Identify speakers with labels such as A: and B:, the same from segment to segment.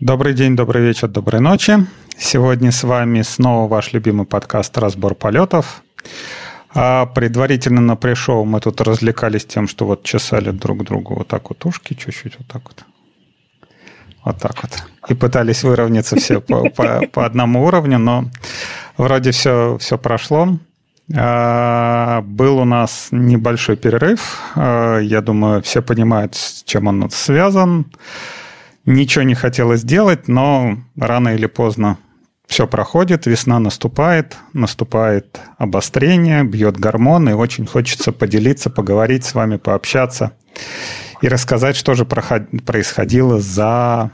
A: Добрый день, добрый вечер, доброй ночи. Сегодня с вами снова ваш любимый подкаст «Разбор полетов». А предварительно на пришел мы тут развлекались тем, что вот чесали друг другу вот так вот ушки, чуть-чуть вот так вот. Вот так вот. И пытались выровняться все по, по, по одному уровню, но вроде все, все прошло. А, был у нас небольшой перерыв. А, я думаю, все понимают, с чем он связан. Ничего не хотелось делать, но рано или поздно все проходит, весна наступает, наступает обострение, бьет гормон, и очень хочется поделиться, поговорить с вами, пообщаться и рассказать, что же происходило за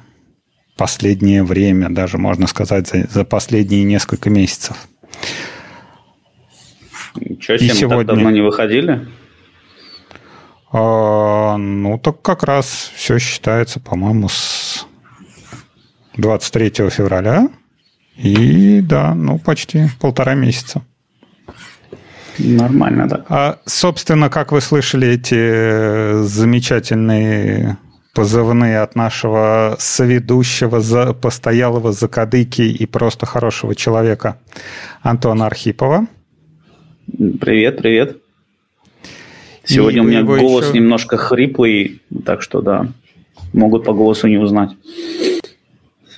A: последнее время, даже можно сказать, за, за последние несколько месяцев.
B: Что, и сегодня... так давно не выходили?
A: А, ну, так как раз все считается, по-моему, с 23 февраля. И да, ну, почти полтора месяца.
B: Нормально, да.
A: А, собственно, как вы слышали, эти замечательные позывные от нашего соведущего, за, постоялого закадыки и просто хорошего человека Антона Архипова.
B: Привет, привет. Сегодня и у меня голос еще... немножко хриплый, так что да, могут по голосу не узнать.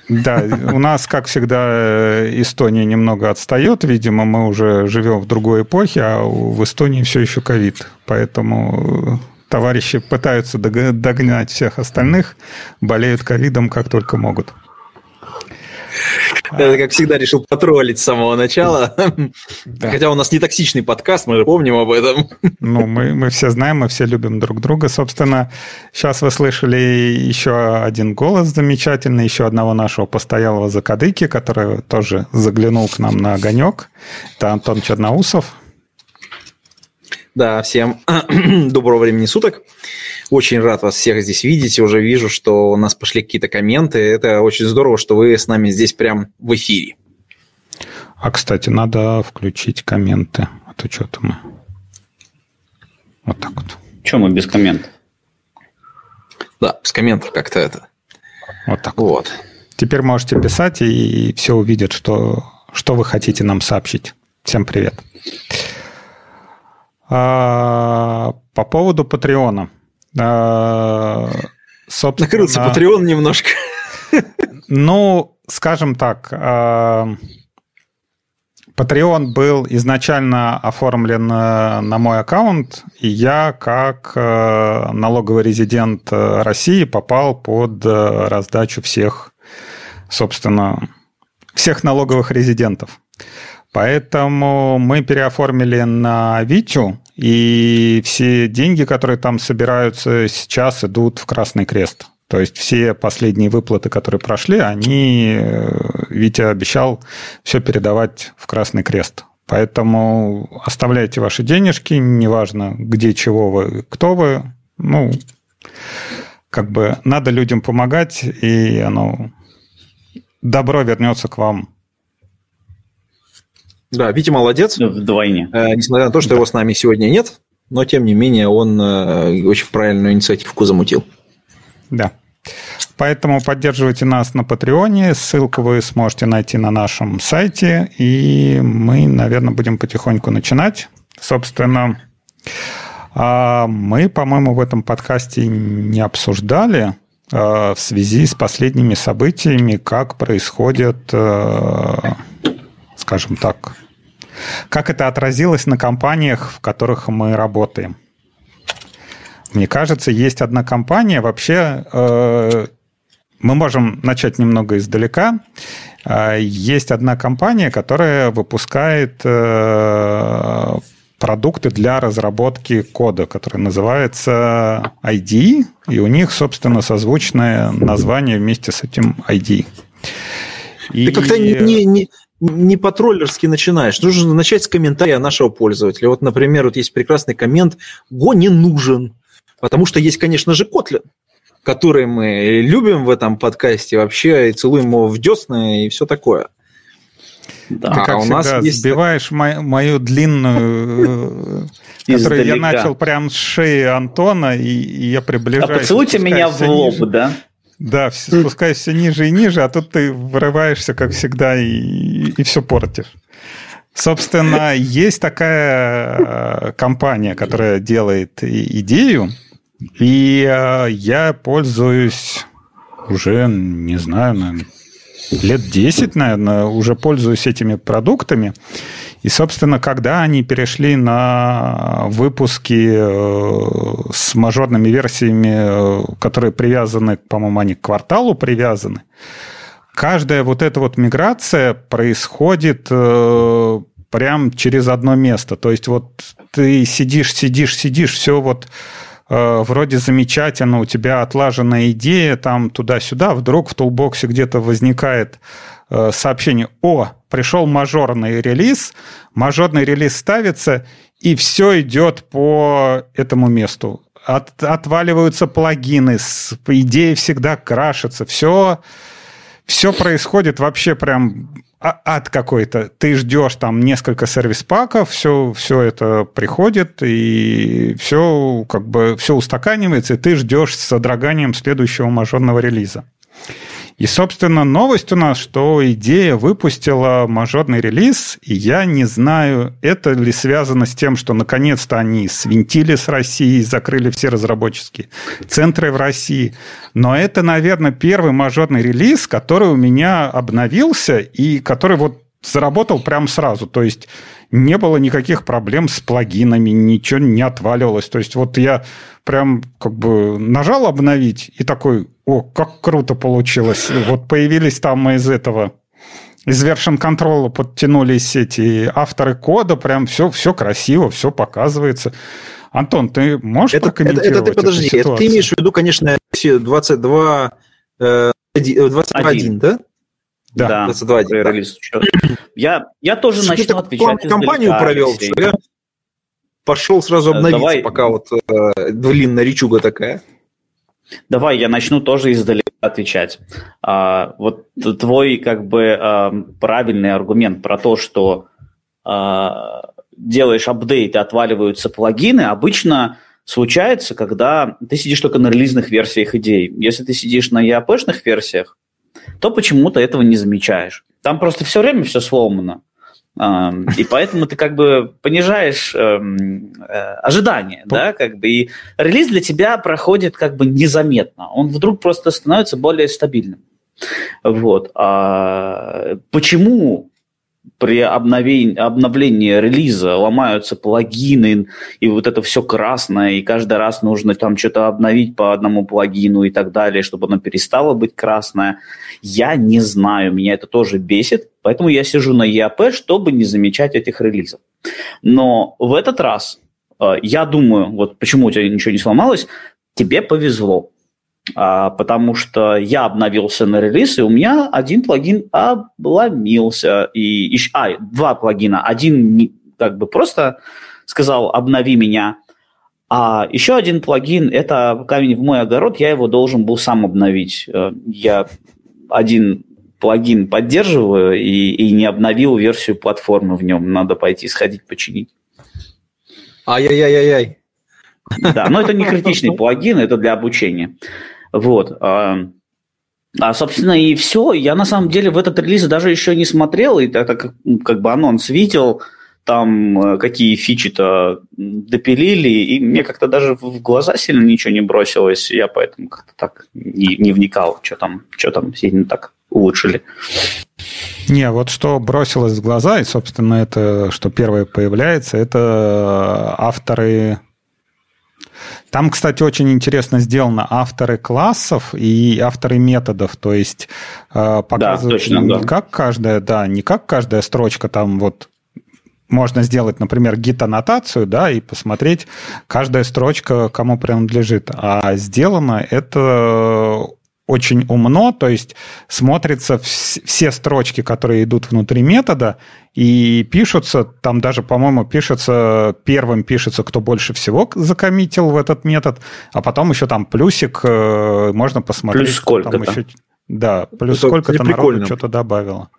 A: Да, у нас, как всегда, Эстония немного отстает. Видимо, мы уже живем в другой эпохе, а в Эстонии все еще ковид. Поэтому товарищи пытаются догнать всех остальных, болеют ковидом как только могут.
C: Как всегда, решил потроллить с самого начала. Хотя у нас не токсичный подкаст, мы же помним об этом.
A: Ну, мы, мы все знаем, мы все любим друг друга. Собственно, сейчас вы слышали еще один голос замечательный, еще одного нашего постоялого закадыки, который тоже заглянул к нам на огонек. Это Антон Черноусов.
C: Да, всем доброго времени суток. Очень рад вас всех здесь видеть. Уже вижу, что у нас пошли какие-то комменты. Это очень здорово, что вы с нами здесь прям в эфире.
A: А, кстати, надо включить комменты. А то что-то мы... Вот так вот.
B: Чем мы без комментов?
C: Да, без комментов как-то это.
A: Вот так вот. Теперь можете писать, и все увидят, что, что вы хотите нам сообщить. Всем привет. А, по поводу Патреона.
C: А, собственно, Накрылся Патреон немножко.
A: Ну, скажем так, а, Patreon был изначально оформлен э, на мой аккаунт, и я, как э, налоговый резидент э, России, попал под раздачу всех, собственно, всех налоговых резидентов. Поэтому мы переоформили на Витю, и все деньги, которые там собираются сейчас, идут в Красный Крест. То есть все последние выплаты, которые прошли, они, э, Витя обещал все передавать в Красный Крест. Поэтому оставляйте ваши денежки, неважно, где, чего вы, кто вы. Ну, как бы надо людям помогать, и оно добро вернется к вам
C: да, Витя молодец.
B: Вдвойне.
C: Э, несмотря на то, что да. его с нами сегодня нет, но тем не менее он э, очень правильную инициативку замутил.
A: Да. Поэтому поддерживайте нас на Патреоне. Ссылку вы сможете найти на нашем сайте. И мы, наверное, будем потихоньку начинать. Собственно, а, мы, по-моему, в этом подкасте не обсуждали а, в связи с последними событиями, как происходит, э, скажем так, как это отразилось на компаниях, в которых мы работаем? Мне кажется, есть одна компания, вообще э, мы можем начать немного издалека. Э, есть одна компания, которая выпускает э, продукты для разработки кода, который называется ID, и у них, собственно, созвучное название вместе с этим ID.
C: И... Ты как-то не, не, не по-троллерски начинаешь. Нужно начать с комментария нашего пользователя. Вот, например, вот есть прекрасный коммент «Го не нужен», потому что есть, конечно же, Kotlin, который мы любим в этом подкасте вообще, и целуем его в десны и все такое.
A: Да, Ты, как а у всегда, нас есть... сбиваешь мою, мою длинную, э, которую я начал прямо с шеи Антона, и я приближаюсь. А
B: поцелуйте меня в лоб, да?
A: Да, спускаясь все ниже и ниже, а тут ты вырываешься, как всегда, и, и все портишь. Собственно, есть такая э, компания, которая делает идею, и э, я пользуюсь уже, не знаю, наверное, лет 10, наверное, уже пользуюсь этими продуктами. И, собственно, когда они перешли на выпуски э, с мажорными версиями, которые привязаны, по-моему, они к кварталу привязаны, каждая вот эта вот миграция происходит э, прям через одно место. То есть вот ты сидишь, сидишь, сидишь, все вот э, вроде замечательно, у тебя отлаженная идея, там туда-сюда, вдруг в тулбоксе где-то возникает э, сообщение, о, пришел мажорный релиз, мажорный релиз ставится, и все идет по этому месту. От, отваливаются плагины, идеи всегда крашатся, все все происходит вообще прям ад какой-то. Ты ждешь там несколько сервис-паков, все, все это приходит, и все как бы все устаканивается, и ты ждешь с содроганием следующего мажорного релиза. И, собственно, новость у нас, что идея выпустила мажорный релиз, и я не знаю, это ли связано с тем, что наконец-то они свинтили с Россией, закрыли все разработческие центры в России. Но это, наверное, первый мажорный релиз, который у меня обновился и который вот заработал прямо сразу. То есть не было никаких проблем с плагинами, ничего не отваливалось. То есть вот я прям как бы нажал обновить и такой, о, как круто получилось. Вот появились там из этого из version control подтянулись эти авторы кода, прям все, все красиво, все показывается. Антон, ты можешь
C: это, прокомментировать это, это ты подожди, это ты имеешь в виду, конечно, 22, э, 21, да?
B: Да, да 22, да. Релиз. Я, я тоже что начну отвечать.
C: компанию провел, что я пошел сразу э, обновиться, Давай. пока вот э, длинная речуга такая.
B: Давай, я начну тоже издалека отвечать. А, вот твой как бы а, правильный аргумент про то, что а, делаешь апдейт и отваливаются плагины, обычно случается, когда ты сидишь только на релизных версиях идей. Если ты сидишь на EAP-шных версиях, то почему-то этого не замечаешь. Там просто все время все сломано. И поэтому ты как бы понижаешь эм, э, ожидания, да, как бы, и релиз для тебя проходит как бы незаметно. Он вдруг просто становится более стабильным. Вот. А почему при обновлении, обновлении релиза ломаются плагины, и вот это все красное, и каждый раз нужно там что-то обновить по одному плагину и так далее, чтобы оно перестало быть красное. Я не знаю, меня это тоже бесит, поэтому я сижу на EAP, чтобы не замечать этих релизов. Но в этот раз, э, я думаю, вот почему у тебя ничего не сломалось, тебе повезло потому что я обновился на релиз, и у меня один плагин обломился. И, и, а, два плагина. Один как бы просто сказал «обнови меня», а еще один плагин – это камень в мой огород, я его должен был сам обновить. Э, я один плагин поддерживаю и, и не обновил версию платформы в нем. Надо пойти сходить починить.
C: Ай-яй-яй-яй.
B: Да, но это не критичный плагин, это для обучения. Вот. А, а, собственно, и все. Я на самом деле в этот релиз даже еще не смотрел, и так как, как бы анонс видел, там э, какие фичи-то допилили, и мне как-то даже в глаза сильно ничего не бросилось, я поэтому как-то так не, не вникал, что там, что там сильно так улучшили.
A: Не, вот что бросилось в глаза, и, собственно, это, что первое появляется, это авторы там, кстати, очень интересно сделано авторы классов и авторы методов, то есть э, показывают да, точно, не да. как каждая, да, не как каждая строчка там вот можно сделать, например, гид-аннотацию, да, и посмотреть каждая строчка, кому принадлежит. А сделано это очень умно, то есть смотрятся все строчки, которые идут внутри метода, и пишутся, там даже, по-моему, пишется, первым пишется, кто больше всего закоммитил в этот метод, а потом еще там плюсик, э, можно посмотреть.
B: Плюс сколько
A: там еще, Да, плюс это сколько-то народу что-то добавило.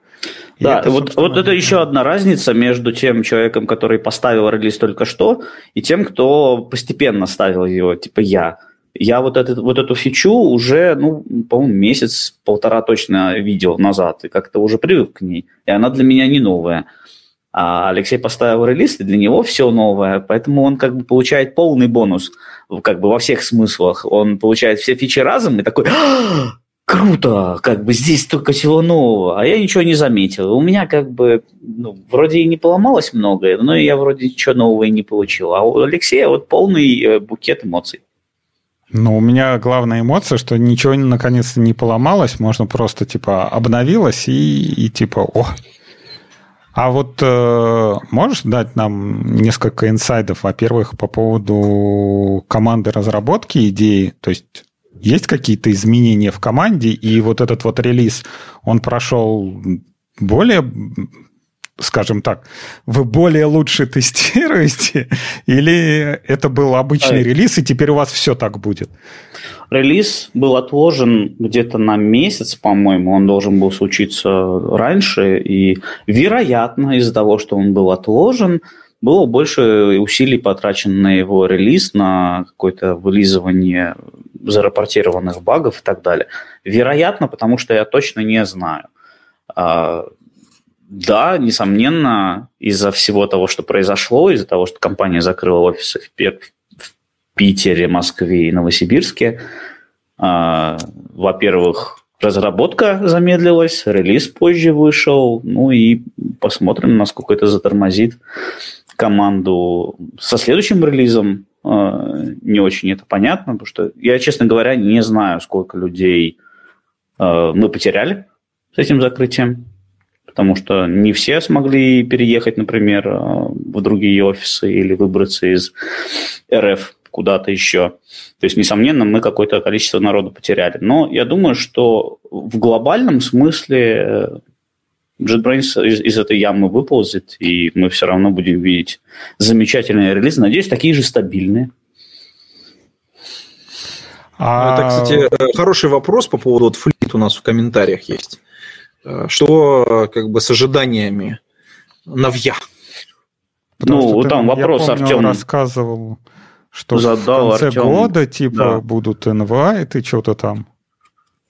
B: И да, это, вот, вот это еще одна разница между тем человеком, который поставил релиз только что, и тем, кто постепенно ставил его, типа я. Я вот, этот, вот эту фичу уже, ну, по-моему, месяц-полтора точно видел назад, и как-то уже привык к ней. И она для меня не новая. А Алексей поставил релиз, и для него все новое, поэтому он как бы получает полный бонус как бы во всех смыслах. Он получает все фичи разом и такой, «А, круто, как бы здесь только всего нового, а я ничего не заметил. У меня как бы ну, вроде и не поломалось многое, но я вроде ничего нового и не получил. А у Алексея вот полный э, букет эмоций.
A: Ну, у меня главная эмоция, что ничего наконец-то не поломалось, можно просто типа обновилось и, и типа, о. А вот э, можешь дать нам несколько инсайдов, во-первых, по поводу команды разработки идеи, то есть есть какие-то изменения в команде, и вот этот вот релиз, он прошел более скажем так, вы более лучше тестируете, или это был обычный релиз, и теперь у вас все так будет?
B: Релиз был отложен где-то на месяц, по-моему, он должен был случиться раньше, и, вероятно, из-за того, что он был отложен, было больше усилий потрачено на его релиз, на какое-то вылизывание зарапортированных багов и так далее. Вероятно, потому что я точно не знаю. Да, несомненно, из-за всего того, что произошло, из-за того, что компания закрыла офисы в, в Питере, Москве и Новосибирске, э, во-первых, разработка замедлилась, релиз позже вышел, ну и посмотрим, насколько это затормозит команду со следующим релизом. Э, не очень это понятно, потому что я, честно говоря, не знаю, сколько людей э, мы потеряли с этим закрытием потому что не все смогли переехать, например, э, в другие офисы или выбраться из РФ куда-то еще. То есть, несомненно, мы какое-то количество народу потеряли. Но я думаю, что в глобальном смысле э, JetBrains из, из этой ямы выползет, и мы все равно будем видеть замечательные релизы. Надеюсь, такие же стабильные.
C: А... Это, кстати, э, хороший вопрос по поводу вот флит у нас в комментариях есть. Э, что как бы с ожиданиями новья?
A: Потому ну, там вопрос Артем рассказывал, что задал в конце Артем. года типа да. будут инвайты, что-то там.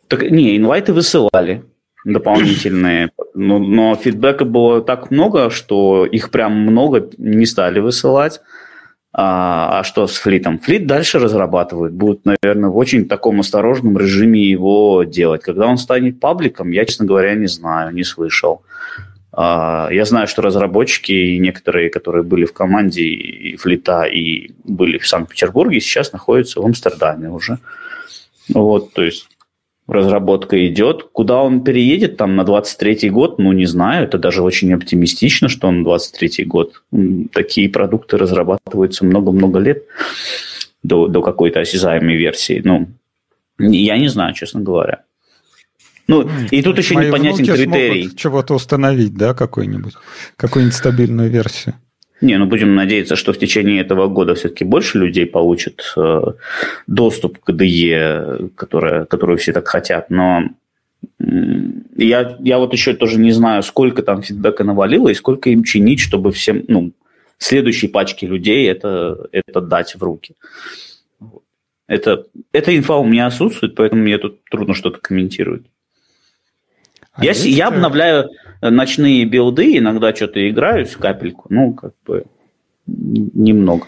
B: Так не, инвайты высылали дополнительные, но, но фидбэка было так много, что их прям много не стали высылать. А, а что с флитом? Флит дальше разрабатывают. Будут, наверное, в очень таком осторожном режиме его делать. Когда он станет пабликом, я, честно говоря, не знаю, не слышал. А, я знаю, что разработчики и некоторые, которые были в команде и флита и были в Санкт-Петербурге, сейчас находятся в Амстердаме уже. Вот, то есть разработка идет. Куда он переедет там на 23-й год, ну, не знаю. Это даже очень оптимистично, что он на 23-й год. Такие продукты разрабатываются много-много лет до, до какой-то осязаемой версии. Ну, я не знаю, честно говоря. Ну, и тут еще Мои непонятен критерий.
A: чего-то установить, да, какой-нибудь, какую-нибудь стабильную версию.
B: Не, ну будем надеяться, что в течение этого года все-таки больше людей получат э, доступ к DE, которая, которую все так хотят. Но я, я вот еще тоже не знаю, сколько там фидбэка навалило и сколько им чинить, чтобы всем, ну, следующей пачке людей это, это дать в руки. Это, эта инфа у меня отсутствует, поэтому мне тут трудно что-то комментировать. А я, я обновляю ночные билды, иногда что-то играюсь, капельку, ну, как бы немного.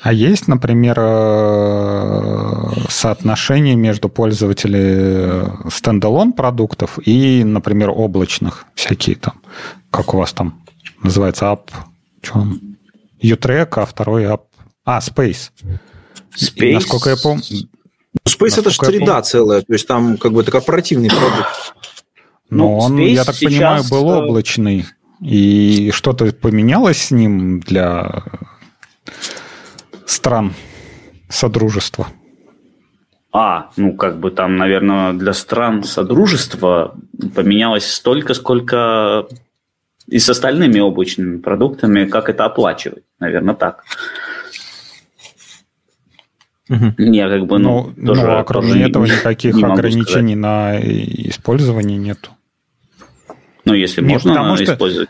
A: А есть, например, э, соотношение между пользователями стендалон продуктов и, например, облачных всякие там, как у вас там называется, app, что он? Utrek, а второй app, а, Space.
C: Space? И, насколько я помню... Space это же среда целая, то есть там как бы это корпоративный продукт.
A: Но ну, он, я так понимаю, был э, облачный. И что-то поменялось с ним для стран Содружества?
B: А, ну как бы там, наверное, для стран Содружества поменялось столько, сколько и с остальными облачными продуктами, как это оплачивать, наверное, так.
A: Угу. Не, как бы, ну, ну, тоже, ну а кроме тоже этого никаких не ограничений на использование нету.
B: Ну, если не, можно потому что, использовать.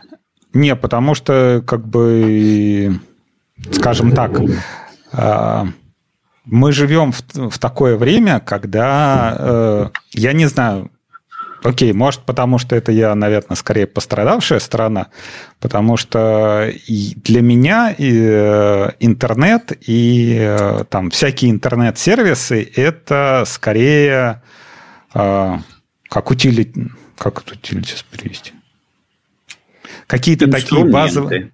A: Не, потому что, как бы, скажем так, а, мы живем в, в такое время, когда, э, я не знаю, окей, может, потому что это я, наверное, скорее пострадавшая сторона, потому что для меня и, э, интернет и э, там всякие интернет-сервисы это скорее э, как утилит, как это утилитис перевести? Какие-то такие базовые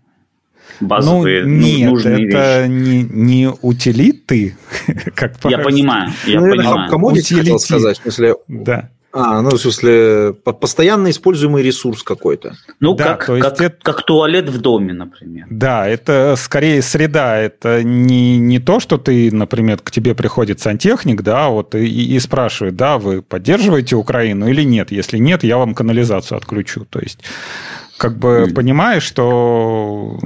A: базовые ну, нет, нужные это вещи. Не, не утилиты,
B: как Я понимаю, я ну, понимаю.
C: Комодити хотел сказать, в смысле... Да. А, ну, в смысле, постоянно используемый ресурс какой-то.
B: Ну, да, как, как, это... как туалет в доме, например.
A: Да, это скорее среда. Это не, не то, что ты, например, к тебе приходит сантехник, да, вот и, и спрашивает, да, вы поддерживаете Украину или нет? Если нет, я вам канализацию отключу. То есть как бы понимаешь, что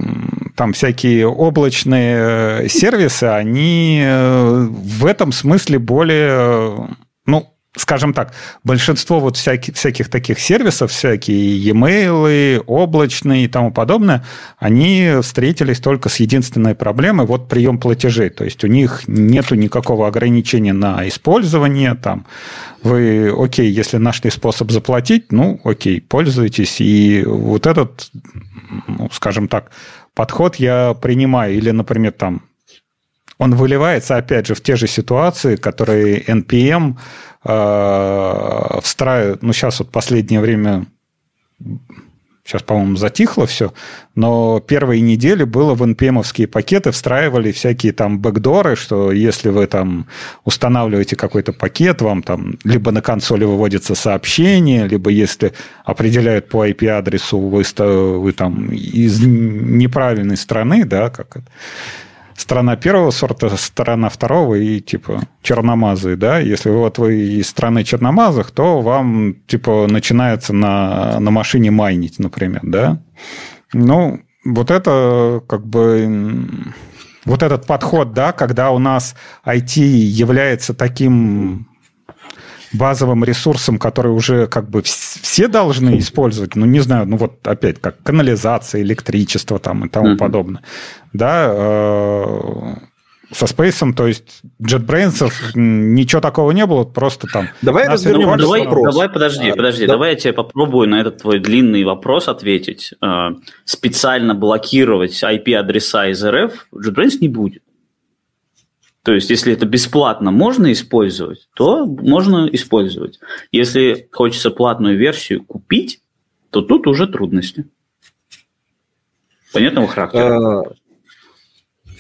A: там всякие облачные сервисы, они э, в этом смысле более, ну, скажем так, большинство вот всяких, всяких таких сервисов, всякие e-mail, облачные и тому подобное, они встретились только с единственной проблемой, вот прием платежей. То есть у них нету никакого ограничения на использование. Там, вы, окей, если нашли способ заплатить, ну, окей, пользуйтесь. И вот этот, ну, скажем так, подход я принимаю. Или, например, там, он выливается, опять же, в те же ситуации, которые NPM э, встраивают, ну, сейчас вот последнее время Сейчас, по-моему, затихло все, но первые недели было в npm пакеты, встраивали всякие там бэкдоры, что если вы там устанавливаете какой-то пакет, вам там либо на консоли выводится сообщение, либо если определяют по IP-адресу, вы, вы там из неправильной страны, да, как это, страна первого сорта, страна второго и типа черномазые, да. Если вот вы из страны черномазых, то вам типа начинается на, на машине майнить, например, да. Ну, вот это как бы вот этот подход, да, когда у нас IT является таким базовым ресурсом, который уже как бы все должны использовать, ну, не знаю, ну, вот опять, как канализация, электричество там и тому mm-hmm. подобное, да, э, со Space, то есть JetBrains ничего такого не было, просто там...
B: Давай развернем давай, вопрос. Давай, подожди, подожди, да. давай я тебе попробую на этот твой длинный вопрос ответить. Э, специально блокировать IP-адреса из РФ JetBrains не будет. То есть, если это бесплатно можно использовать, то можно использовать. Если хочется платную версию купить, то тут уже трудности. Понятного характера.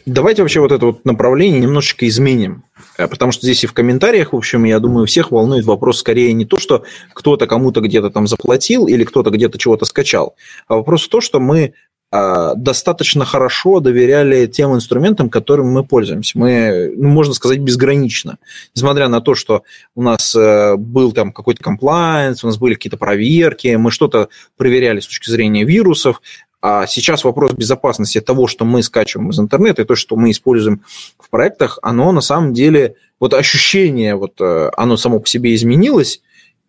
C: Давайте вообще вот это вот направление немножечко изменим. Э, потому что здесь и в комментариях, в общем, я думаю, всех волнует вопрос скорее не то, что кто-то кому-то где-то там заплатил или кто-то где-то чего-то скачал, а вопрос в том, что мы достаточно хорошо доверяли тем инструментам, которыми мы пользуемся. Мы, ну, можно сказать, безгранично. Несмотря на то, что у нас э, был там какой-то комплайенс, у нас были какие-то проверки, мы что-то проверяли с точки зрения вирусов, а сейчас вопрос безопасности того, что мы скачиваем из интернета, и то, что мы используем в проектах, оно на самом деле, вот ощущение, вот э, оно само по себе изменилось,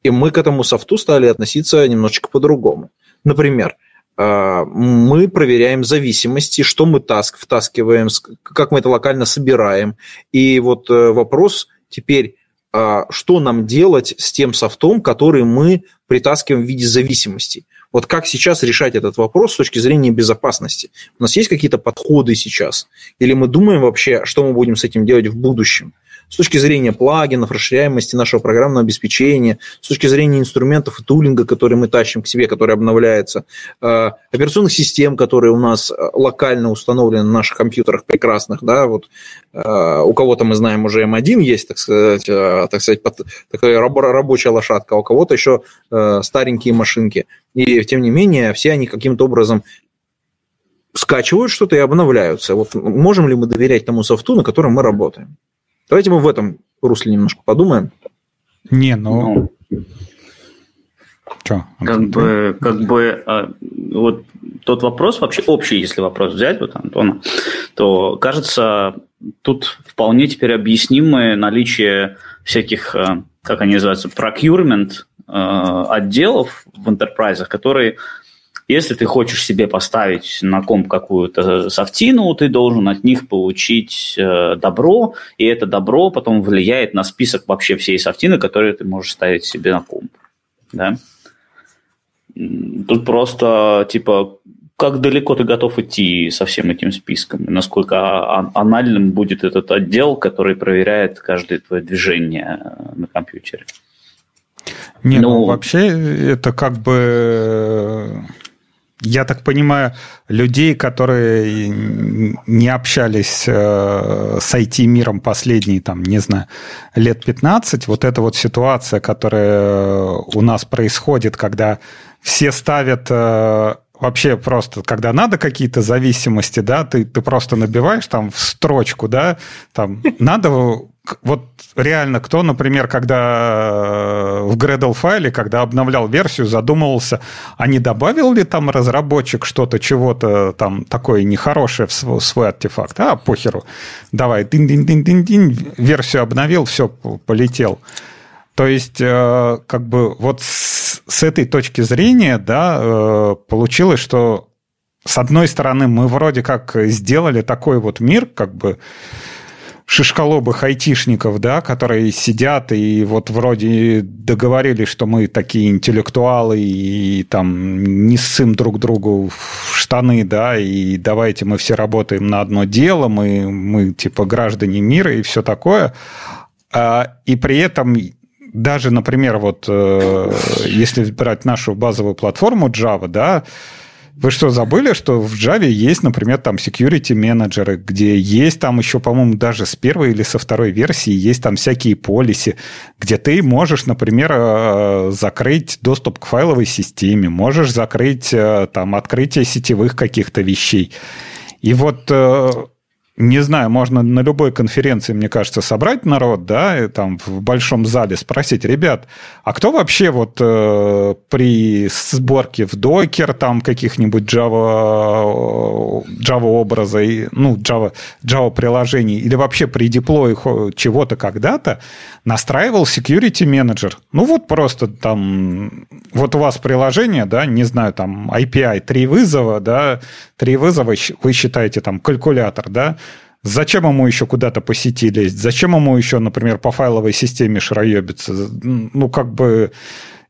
C: и мы к этому софту стали относиться немножечко по-другому. Например, а, мы проверяем зависимости, что мы таск втаскиваем, как мы это локально собираем. И вот э, вопрос теперь, а, что нам делать с тем софтом, который мы притаскиваем в виде зависимости. Вот как сейчас решать этот вопрос с точки зрения безопасности? У нас есть какие-то подходы сейчас? Или мы думаем вообще, что мы будем с этим делать в будущем? С точки зрения плагинов, расширяемости нашего программного обеспечения, с точки зрения инструментов и тулинга, которые мы тащим к себе, который обновляется, э, операционных систем, которые у нас э, локально установлены на наших компьютерах прекрасных, да, вот э, у кого-то мы знаем уже M1 есть, так сказать, так сказать, такая рабочая лошадка, а у кого-то еще старенькие машинки. И тем не менее, все они каким-то образом скачивают что-то и обновляются. Вот можем ли мы доверять тому софту, на котором мы работаем? Давайте мы в этом русле немножко подумаем.
A: Не, ну... ну
B: Что? Как бы, как бы, а, вот тот вопрос, вообще общий, если вопрос взять, вот Антона, то кажется, тут вполне теперь объяснимое наличие всяких, а, как они называются, procurement а, отделов в интерпрайзах, которые Если ты хочешь себе поставить на комп какую-то софтину, ты должен от них получить э, добро, и это добро потом влияет на список вообще всей софтины, которые ты можешь ставить себе на комп. Да? Тут просто, типа, как далеко ты готов идти со всем этим списком, насколько а, анальным будет этот отдел, который проверяет каждое твое движение на компьютере.
A: Не, ну, ну вообще это как бы я так понимаю, людей, которые не общались э, с IT-миром последние, там, не знаю, лет 15, вот эта вот ситуация, которая у нас происходит, когда все ставят э, вообще просто, когда надо какие-то зависимости, да, ты, ты просто набиваешь там в строчку, да, там надо вот реально кто, например, когда э, в Gradle файле, когда обновлял версию, задумывался, а не добавил ли там разработчик что-то, чего-то там такое нехорошее в свой, свой артефакт? А, похеру, давай, дин-дин-дин-дин-дин, версию обновил, все, полетел. То есть, э, как бы вот с, с этой точки зрения, да, э, получилось, что с одной стороны мы вроде как сделали такой вот мир, как бы шишколобых айтишников, да, которые сидят и вот вроде договорились, что мы такие интеллектуалы и там не ссым друг другу в штаны, да, и давайте мы все работаем на одно дело, мы, мы типа граждане мира и все такое. А, и при этом даже, например, вот э, если брать нашу базовую платформу Java, да, вы что, забыли, что в Java есть, например, там security менеджеры, где есть там еще, по-моему, даже с первой или со второй версии есть там всякие полиси, где ты можешь, например, э, закрыть доступ к файловой системе, можешь закрыть э, там открытие сетевых каких-то вещей. И вот э, не знаю, можно на любой конференции, мне кажется, собрать народ, да, и там в большом зале спросить, ребят, а кто вообще вот э, при сборке в докер там каких-нибудь Java, Java образа, ну, Java, Java приложений, или вообще при деплое чего-то когда-то настраивал security менеджер? Ну, вот просто там, вот у вас приложение, да, не знаю, там API, три вызова, да, три вызова, вы считаете там калькулятор, да, Зачем ему еще куда-то по сети лезть? Зачем ему еще, например, по файловой системе шароебиться? Ну, как бы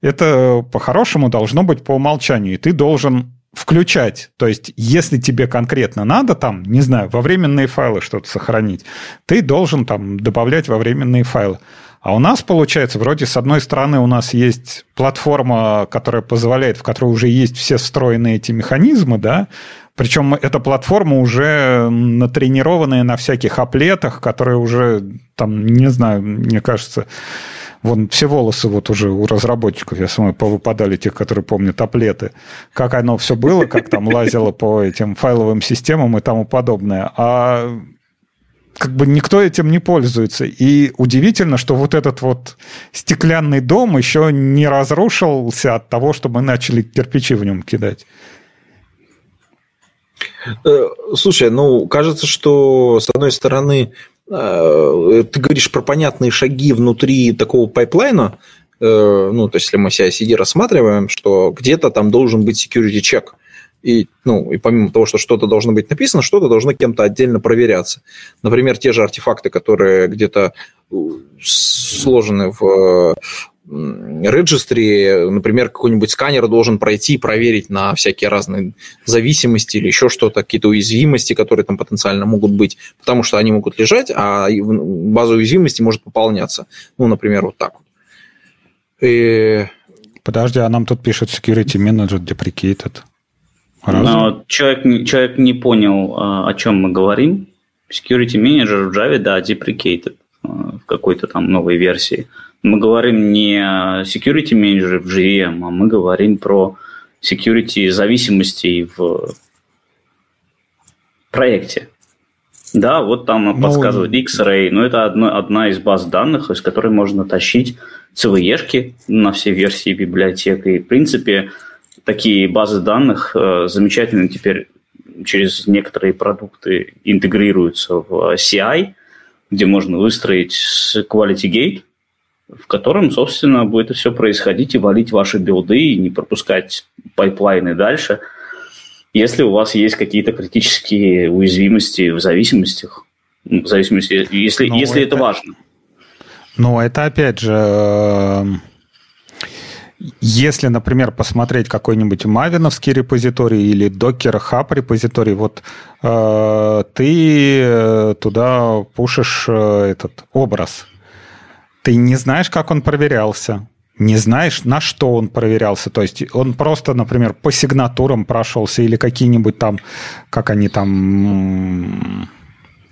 A: это по-хорошему должно быть по умолчанию. И ты должен включать. То есть, если тебе конкретно надо там, не знаю, во временные файлы что-то сохранить, ты должен там добавлять во временные файлы. А у нас, получается, вроде с одной стороны у нас есть платформа, которая позволяет, в которой уже есть все встроенные эти механизмы, да, причем эта платформа уже натренированная на всяких аплетах, которые уже, там, не знаю, мне кажется, Вон все волосы вот уже у разработчиков, я самой повыпадали, тех, которые помнят аплеты. Как оно все было, как там лазило по этим файловым системам и тому подобное. А как бы никто этим не пользуется. И удивительно, что вот этот вот стеклянный дом еще не разрушился от того, что мы начали кирпичи в нем кидать.
C: Э, слушай, ну, кажется, что, с одной стороны, э, ты говоришь про понятные шаги внутри такого пайплайна, э, ну, то есть, если мы CI-CD рассматриваем, что где-то там должен быть security check, и, ну, и помимо того, что что-то должно быть написано, что-то должно кем-то отдельно проверяться. Например, те же артефакты, которые где-то сложены в registry, например, какой-нибудь сканер должен пройти, проверить на всякие разные зависимости или еще что-то, какие-то уязвимости, которые там потенциально могут быть, потому что они могут лежать, а база уязвимости может пополняться. Ну, например, вот так вот.
A: И... Подожди, а нам тут пишет security manager deprecated.
B: Но человек, человек не понял, а, о чем мы говорим. Security manager в Java, да, deprecated а, в какой-то там новой версии мы говорим не о security менеджере в GM, а мы говорим про security зависимостей в проекте. Да, вот там ну, подсказывает X-Ray, но это одно, одна из баз данных, из которой можно тащить CVE-шки на все версии библиотек. И, в принципе, такие базы данных э, замечательно теперь через некоторые продукты интегрируются в CI, где можно выстроить quality gate, в котором, собственно, будет все происходить и валить ваши билды, и не пропускать пайплайны дальше, если у вас есть какие-то критические уязвимости в зависимостях, в зависимости, если, ну, если это, это важно.
A: Ну, это опять же эм, если, например, посмотреть какой-нибудь Maven овский репозиторий или Docker Hub репозиторий, вот э, ты э, туда пушишь э, этот образ. Ты не знаешь, как он проверялся, не знаешь, на что он проверялся. То есть он просто, например, по сигнатурам прошелся или какие-нибудь там, как они там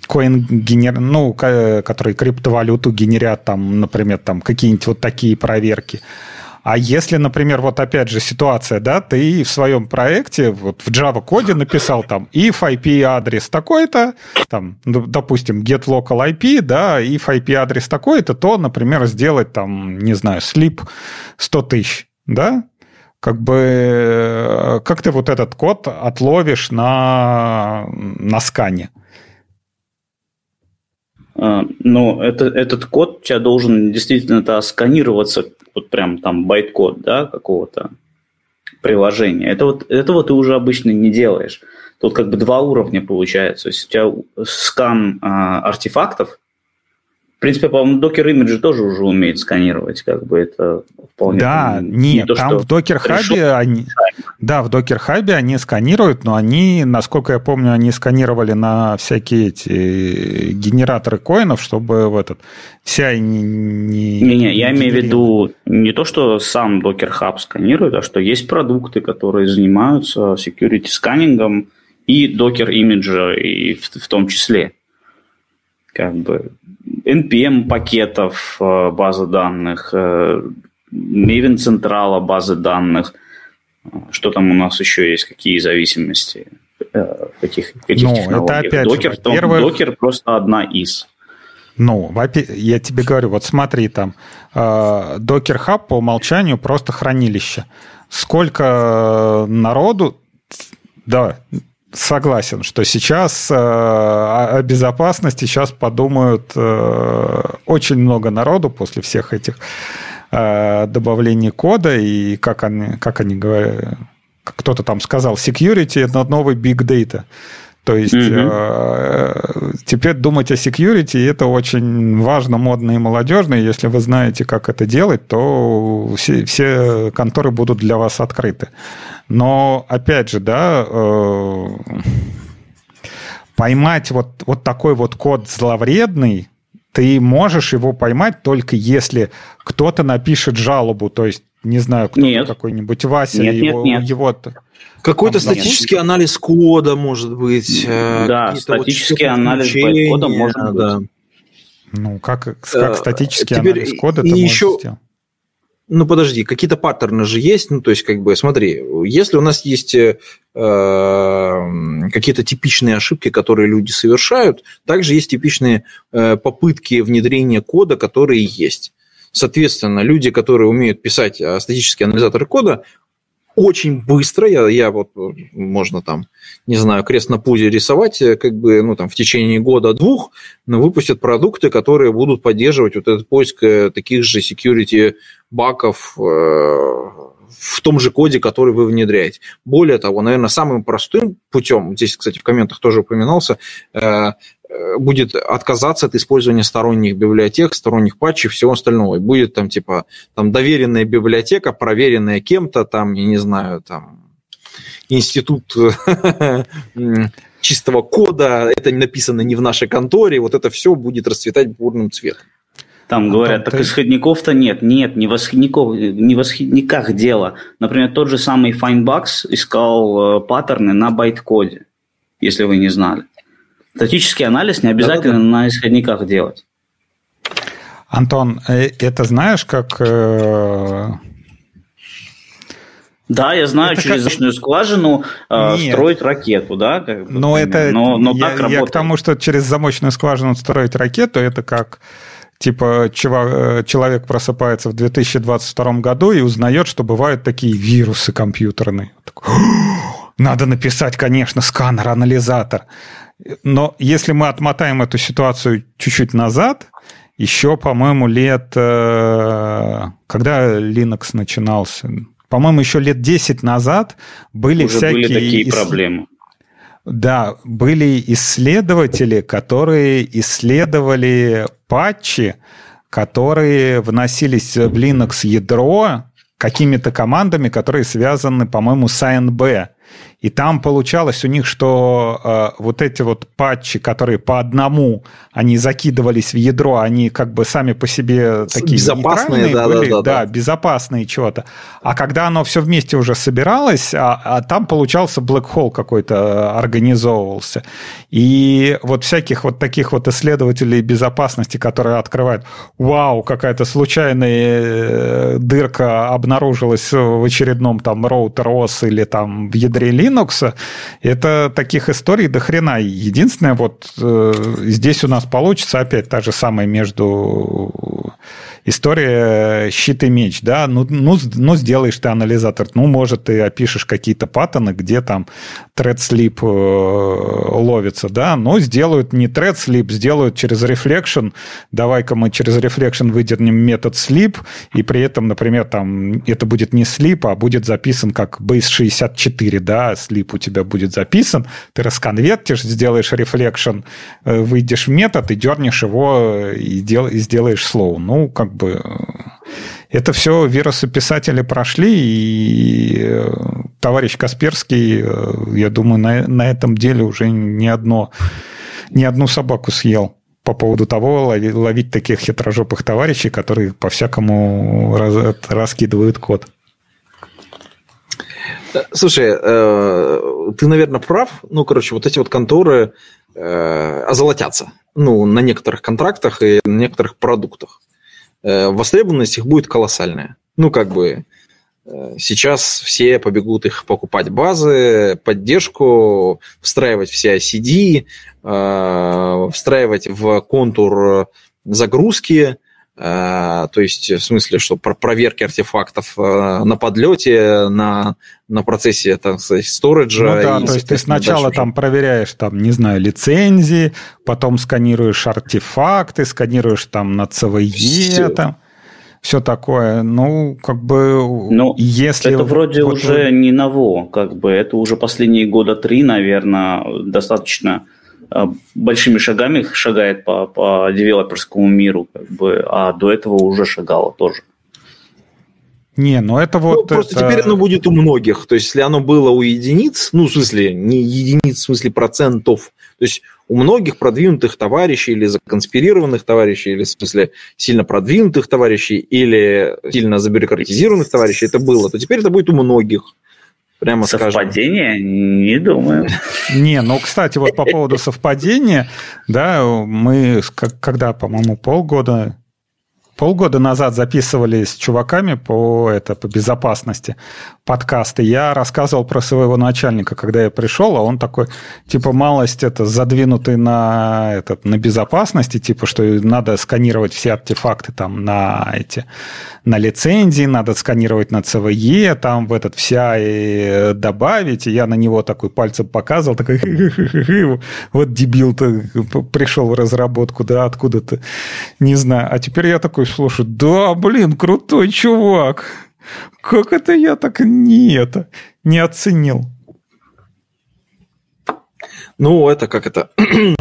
A: коин генер... ну, которые криптовалюту генерят, там, например, там какие-нибудь вот такие проверки. А если, например, вот опять же ситуация, да, ты в своем проекте вот в Java коде написал там if IP адрес такой-то, там, допустим, get local IP, да, if IP адрес такой-то, то, например, сделать там, не знаю, sleep 100 тысяч, да, как бы э, как ты вот этот код отловишь на, на скане?
B: А, ну, это, этот код у тебя должен действительно сканироваться вот прям там байт-код, да, какого-то приложения. Это вот, этого ты уже обычно не делаешь. Тут как бы два уровня получается. То есть у тебя скан а, артефактов, в принципе, по-моему, Docker Image тоже уже умеет сканировать, как бы это
A: вполне... Да, не, нет, то, там в Docker Hub они... Да, в Docker Hub они сканируют, но они, насколько я помню, они сканировали на всякие эти генераторы коинов, чтобы в этот... Вся не...
B: Не-не, я имею в виду не то, что сам Docker Hub сканирует, а что есть продукты, которые занимаются security сканингом и Docker Image и в, в том числе. Как бы NPM пакетов э, базы данных, Maven э, централа базы данных, что там у нас еще есть, какие зависимости, э, каких, каких ну, технологиях. Это опять Docker, же, первых... Docker просто одна из.
A: Ну, я тебе говорю, вот смотри, там Docker Hub по умолчанию просто хранилище. Сколько народу, да, согласен, что сейчас э, о безопасности сейчас подумают э, очень много народу после всех этих э, добавлений кода и как они, как они говорят, кто-то там сказал, security это новый big data. То есть mm-hmm. теперь думать о security это очень важно, модно и молодежно. И если вы знаете, как это делать, то все, все конторы будут для вас открыты. Но, опять же, да, э, поймать вот, вот такой вот код зловредный, ты можешь его поймать только если кто-то напишет жалобу, то есть, не знаю, кто какой-нибудь Вася, нет, его, нет, нет. его
C: какой-то статический нет. анализ кода, может быть.
B: Э, да, статический вот анализ кода может да. быть.
A: Ну, как, как э, статический Теперь анализ кода ты
C: еще... можешь сделать? Ну подожди, какие-то паттерны же есть, ну то есть как бы смотри, если у нас есть э, какие-то типичные ошибки, которые люди совершают, также есть типичные э, попытки внедрения кода, которые есть. Соответственно, люди, которые умеют писать э, статические анализаторы кода, очень быстро, я, я вот, можно там, не знаю, крест на пузе рисовать, э, как бы, ну, там, в течение года-двух, но выпустят продукты, которые будут поддерживать вот этот поиск э, таких же security баков э, в том же коде, который вы внедряете. Более того, наверное, самым простым путем, здесь, кстати, в комментах тоже упоминался, Э, будет отказаться от использования сторонних библиотек, сторонних патчей, всего остального. И будет там типа там доверенная библиотека, проверенная кем-то, там, я не знаю, там институт чистого кода, это написано не в нашей конторе, вот это все будет расцветать бурным цветом.
B: Там а говорят, так ты... исходников-то нет. Нет, не в, исходников, не в исходниках дело. Например, тот же самый Finebugs искал э, паттерны на байт-коде, если вы не знали. Статический анализ не обязательно Да-да-да. на исходниках делать.
A: Антон, э, это знаешь, как... Э,
B: да, я знаю, это через как... скважину э, строить ракету, да? Как
A: но это... Но, но я, так работает. Я к тому, что через замочную скважину строить ракету, это как... Типа человек просыпается в 2022 году и узнает, что бывают такие вирусы компьютерные. Надо написать, конечно, сканер, анализатор. Но если мы отмотаем эту ситуацию чуть-чуть назад, еще, по-моему, лет... Э, когда Linux начинался? по-моему, еще лет 10 назад были
B: Уже
A: всякие...
B: были такие ис... проблемы.
A: Да, были исследователи, которые исследовали патчи, которые вносились в Linux ядро какими-то командами, которые связаны, по-моему, с ANB. И там получалось у них, что э, вот эти вот патчи, которые по одному, они закидывались в ядро, они как бы сами по себе такие
C: безопасные, да,
A: были,
C: да, да,
A: да, безопасные чего-то. А когда оно все вместе уже собиралось, а, а там получался black hole какой-то э, организовывался. И вот всяких вот таких вот исследователей безопасности, которые открывают, вау, какая-то случайная э, дырка обнаружилась в очередном там роутер OS или там в ядре Linux, это таких историй до хрена. Единственное, вот э, здесь у нас получится опять та же самая между история щит и меч, да, ну, ну, ну сделаешь ты анализатор, ну, может, ты опишешь какие-то паттоны, где там thread sleep э, ловится, да, но сделают не thread sleep, сделают через reflection, давай-ка мы через reflection выдернем метод sleep, и при этом, например, там это будет не sleep, а будет записан как base 64, да, sleep у тебя будет записан, ты расконвертишь, сделаешь reflection, э, выйдешь в метод и дернешь его и, дел, и сделаешь slow. Ну, как бы это все вирусописатели прошли, и э, товарищ Касперский, э, я думаю, на, на этом деле уже не, одно, не одну собаку съел по поводу того, ловить, ловить таких хитрожопых товарищей, которые по-всякому раз, раскидывают код.
C: Слушай, э, ты, наверное, прав. Ну, короче, вот эти вот конторы озолотятся. Ну, на некоторых контрактах и на некоторых продуктах. Э, востребованность их будет колоссальная. Ну, как бы э, сейчас все побегут их покупать базы, поддержку, встраивать все ICD, э, встраивать в контур загрузки, то есть в смысле, что про проверки артефактов на подлете, на, на процессе, так сказать, сториджа. Ну
A: да, то есть ты сначала там проверяешь, там, не знаю, лицензии, потом сканируешь артефакты, сканируешь там на CVE, все. там все такое. Ну, как бы,
B: ну, если... Это вроде вот уже вы... не ново, как бы, это уже последние года три, наверное, достаточно Э, большими шагами шагает по, по девелоперскому миру, как бы, а до этого уже шагало тоже.
A: Не, ну это вот... Ну,
C: просто это... теперь оно будет у многих. То есть, если оно было у единиц, ну, в смысле, не единиц, в смысле процентов, то есть у многих продвинутых товарищей или законспирированных товарищей, или в смысле сильно продвинутых товарищей, или сильно забюрократизированных товарищей это было, то теперь это будет у многих.
B: Прямо Совпадение? Скажем. Не думаю.
A: Не, ну, кстати, вот по поводу совпадения, да, мы когда, по-моему, полгода полгода назад записывали с чуваками по, это, по безопасности подкасты. Я рассказывал про своего начальника, когда я пришел, а он такой, типа, малость это задвинутый на, этот, на безопасности, типа, что надо сканировать все артефакты там на эти, на лицензии, надо сканировать на CVE, там в этот вся и добавить. И я на него такой пальцем показывал, такой, вот дебил-то пришел в разработку, да, откуда-то, не знаю. А теперь я такой слушай, да, блин, крутой чувак. Как это я так не это, не оценил?
C: Ну, это как это...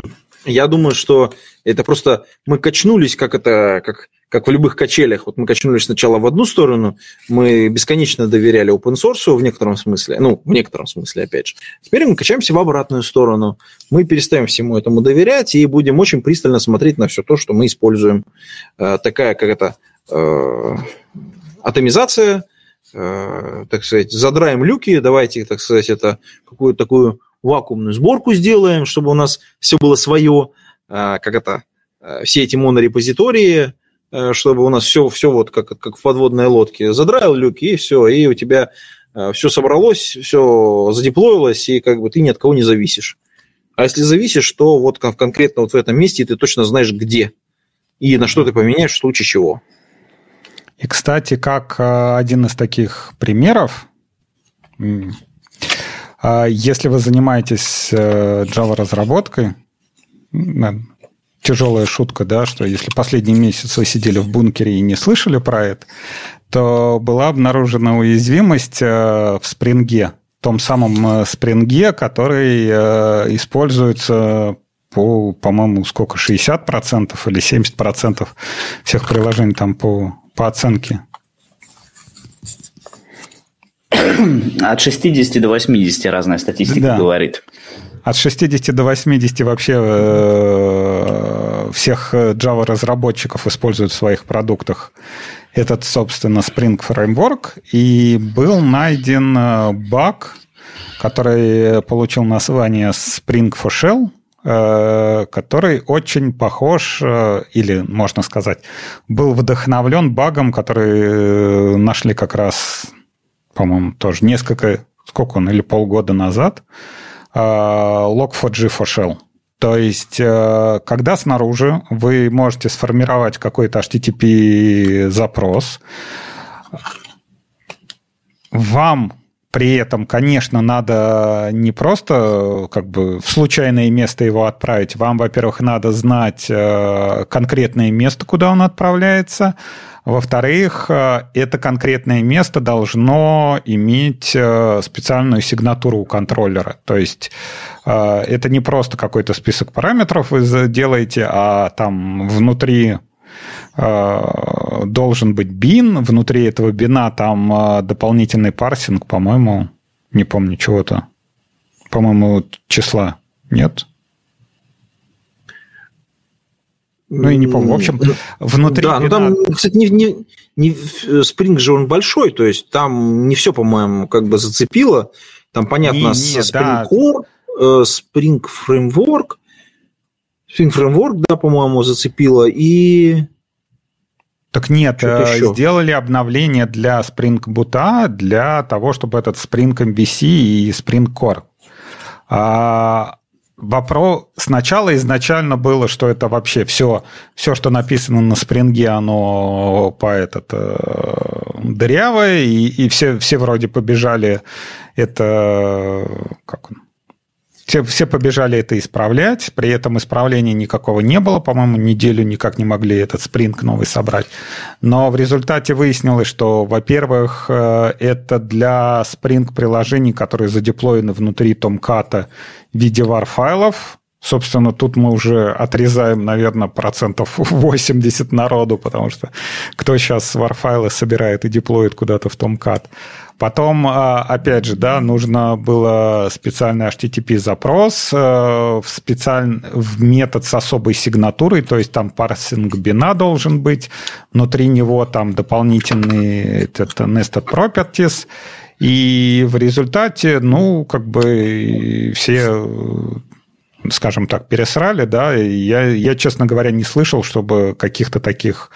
C: Я думаю, что это просто мы качнулись, как это, как, как в любых качелях. Вот мы качнулись сначала в одну сторону, мы бесконечно доверяли open source в некотором смысле, ну, в некотором смысле, опять же. Теперь мы качаемся в обратную сторону. Мы перестаем всему этому доверять и будем очень пристально смотреть на все то, что мы используем. Э, такая, как это, э, атомизация, э, так сказать, задраем люки, давайте, так сказать, это какую-то такую вакуумную сборку сделаем, чтобы у нас все было свое, а, как это, а, все эти монорепозитории, чтобы у нас все, все вот как, как в подводной лодке. Задраил люки, и все, и у тебя все собралось, все задеплоилось, и как бы ты ни от кого не зависишь. А если зависишь, то вот конкретно вот в этом месте ты точно знаешь, где и на что ты поменяешь в случае чего.
A: И, кстати, как один из таких примеров, если вы занимаетесь э, Java-разработкой, тяжелая шутка, да, что если последний месяц вы сидели в бункере и не слышали про это, то была обнаружена уязвимость в спринге, том самом спринге, который используется по, по-моему, сколько, 60% или 70% всех приложений там по, по оценке.
B: От 60 до 80 разная статистика да. говорит.
A: От 60 до 80 вообще э, всех Java-разработчиков используют в своих продуктах этот, собственно, Spring Framework. И был найден э, баг, который получил название Spring for Shell, э, который очень похож, э, или, можно сказать, был вдохновлен багом, который нашли как раз по-моему, тоже несколько, сколько он, или полгода назад, Log4j for Shell. То есть, э, когда снаружи вы можете сформировать какой-то HTTP-запрос, вам при этом, конечно, надо не просто как бы в случайное место его отправить. Вам, во-первых, надо знать э, конкретное место, куда он отправляется. Во-вторых, э, это конкретное место должно иметь э, специальную сигнатуру у контроллера. То есть э, это не просто какой-то список параметров вы делаете, а там внутри должен быть бин, внутри этого бина там дополнительный парсинг, по-моему, не помню чего-то, по-моему, числа нет? Ну, и не помню. В общем, внутри...
C: Да, ну там, кстати, не, не, не, Spring же он большой, то есть там не все, по-моему, как бы зацепило. Там, понятно, не, не, Spring да. Core, э, Spring Framework, Spring Framework, да, по-моему, зацепило, и...
A: Так нет, э, сделали обновление для Spring Boot для того, чтобы этот Spring MVC и Spring Core. А, Вопрос сначала изначально было, что это вообще все, все, что написано на спринге, оно по этот э, дырявое, и, и все, все вроде побежали. Это как он, все, все побежали это исправлять, при этом исправления никакого не было, по-моему, неделю никак не могли этот спринг новый собрать. Но в результате выяснилось, что, во-первых, э, это для спринг приложений, которые задеплоены внутри томката в виде var файлов, Собственно, тут мы уже отрезаем, наверное, процентов 80 народу, потому что кто сейчас варфайлы собирает и деплоит куда-то в Tomcat. Потом, а, опять же, да, нужно было специальный HTTP-запрос э, в, специаль... в метод с особой сигнатурой, то есть там парсинг бина должен быть, внутри него там дополнительный это nested properties, и в результате, ну, как бы все скажем так, пересрали, да, я, я, честно говоря, не слышал, чтобы каких-то таких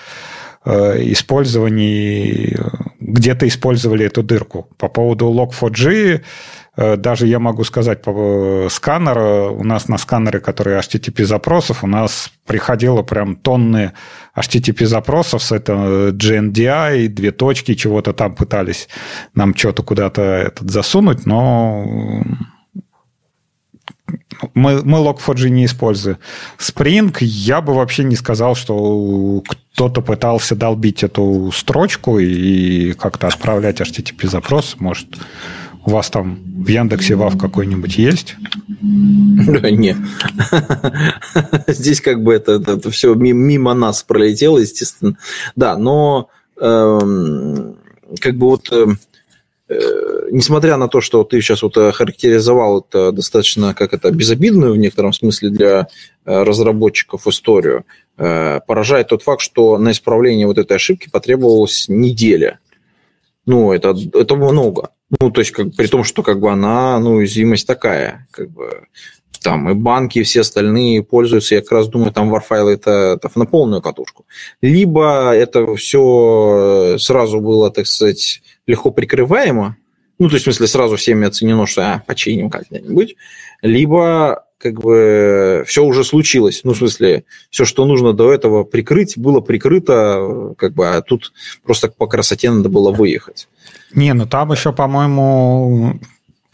A: использований, где-то использовали эту дырку. По поводу Log4j, э, даже я могу сказать по сканеру, у нас на сканере, которые HTTP запросов, у нас приходило прям тонны HTTP запросов с это GNDI, две точки, чего-то там пытались нам что-то куда-то этот засунуть, но мы, мы Log4j не используем. Spring я бы вообще не сказал, что кто-то пытался долбить эту строчку и как-то отправлять HTTP-запрос. Может, у вас там в Яндексе ВАВ какой-нибудь есть?
C: Не. Здесь как бы это, это все мимо нас пролетело, естественно. Да, но эм, как бы вот эм, несмотря на то, что ты сейчас вот характеризовал это достаточно как это безобидную в некотором смысле для э, разработчиков историю, э, поражает тот факт, что на исправление вот этой ошибки потребовалась неделя. Ну, это, это много. Ну, то есть, как, при том, что как бы она, ну, уязвимость такая, как бы там и банки, и все остальные пользуются, я как раз думаю, там варфайлы это, это на полную катушку. Либо это все сразу было, так сказать, легко прикрываемо, ну, то есть, в смысле, сразу всеми оценено, что а, починим как-нибудь, либо как бы все уже случилось. Ну, в смысле, все, что нужно до этого прикрыть, было прикрыто, как бы, а тут просто по красоте надо было выехать.
A: Не, ну там еще, по-моему,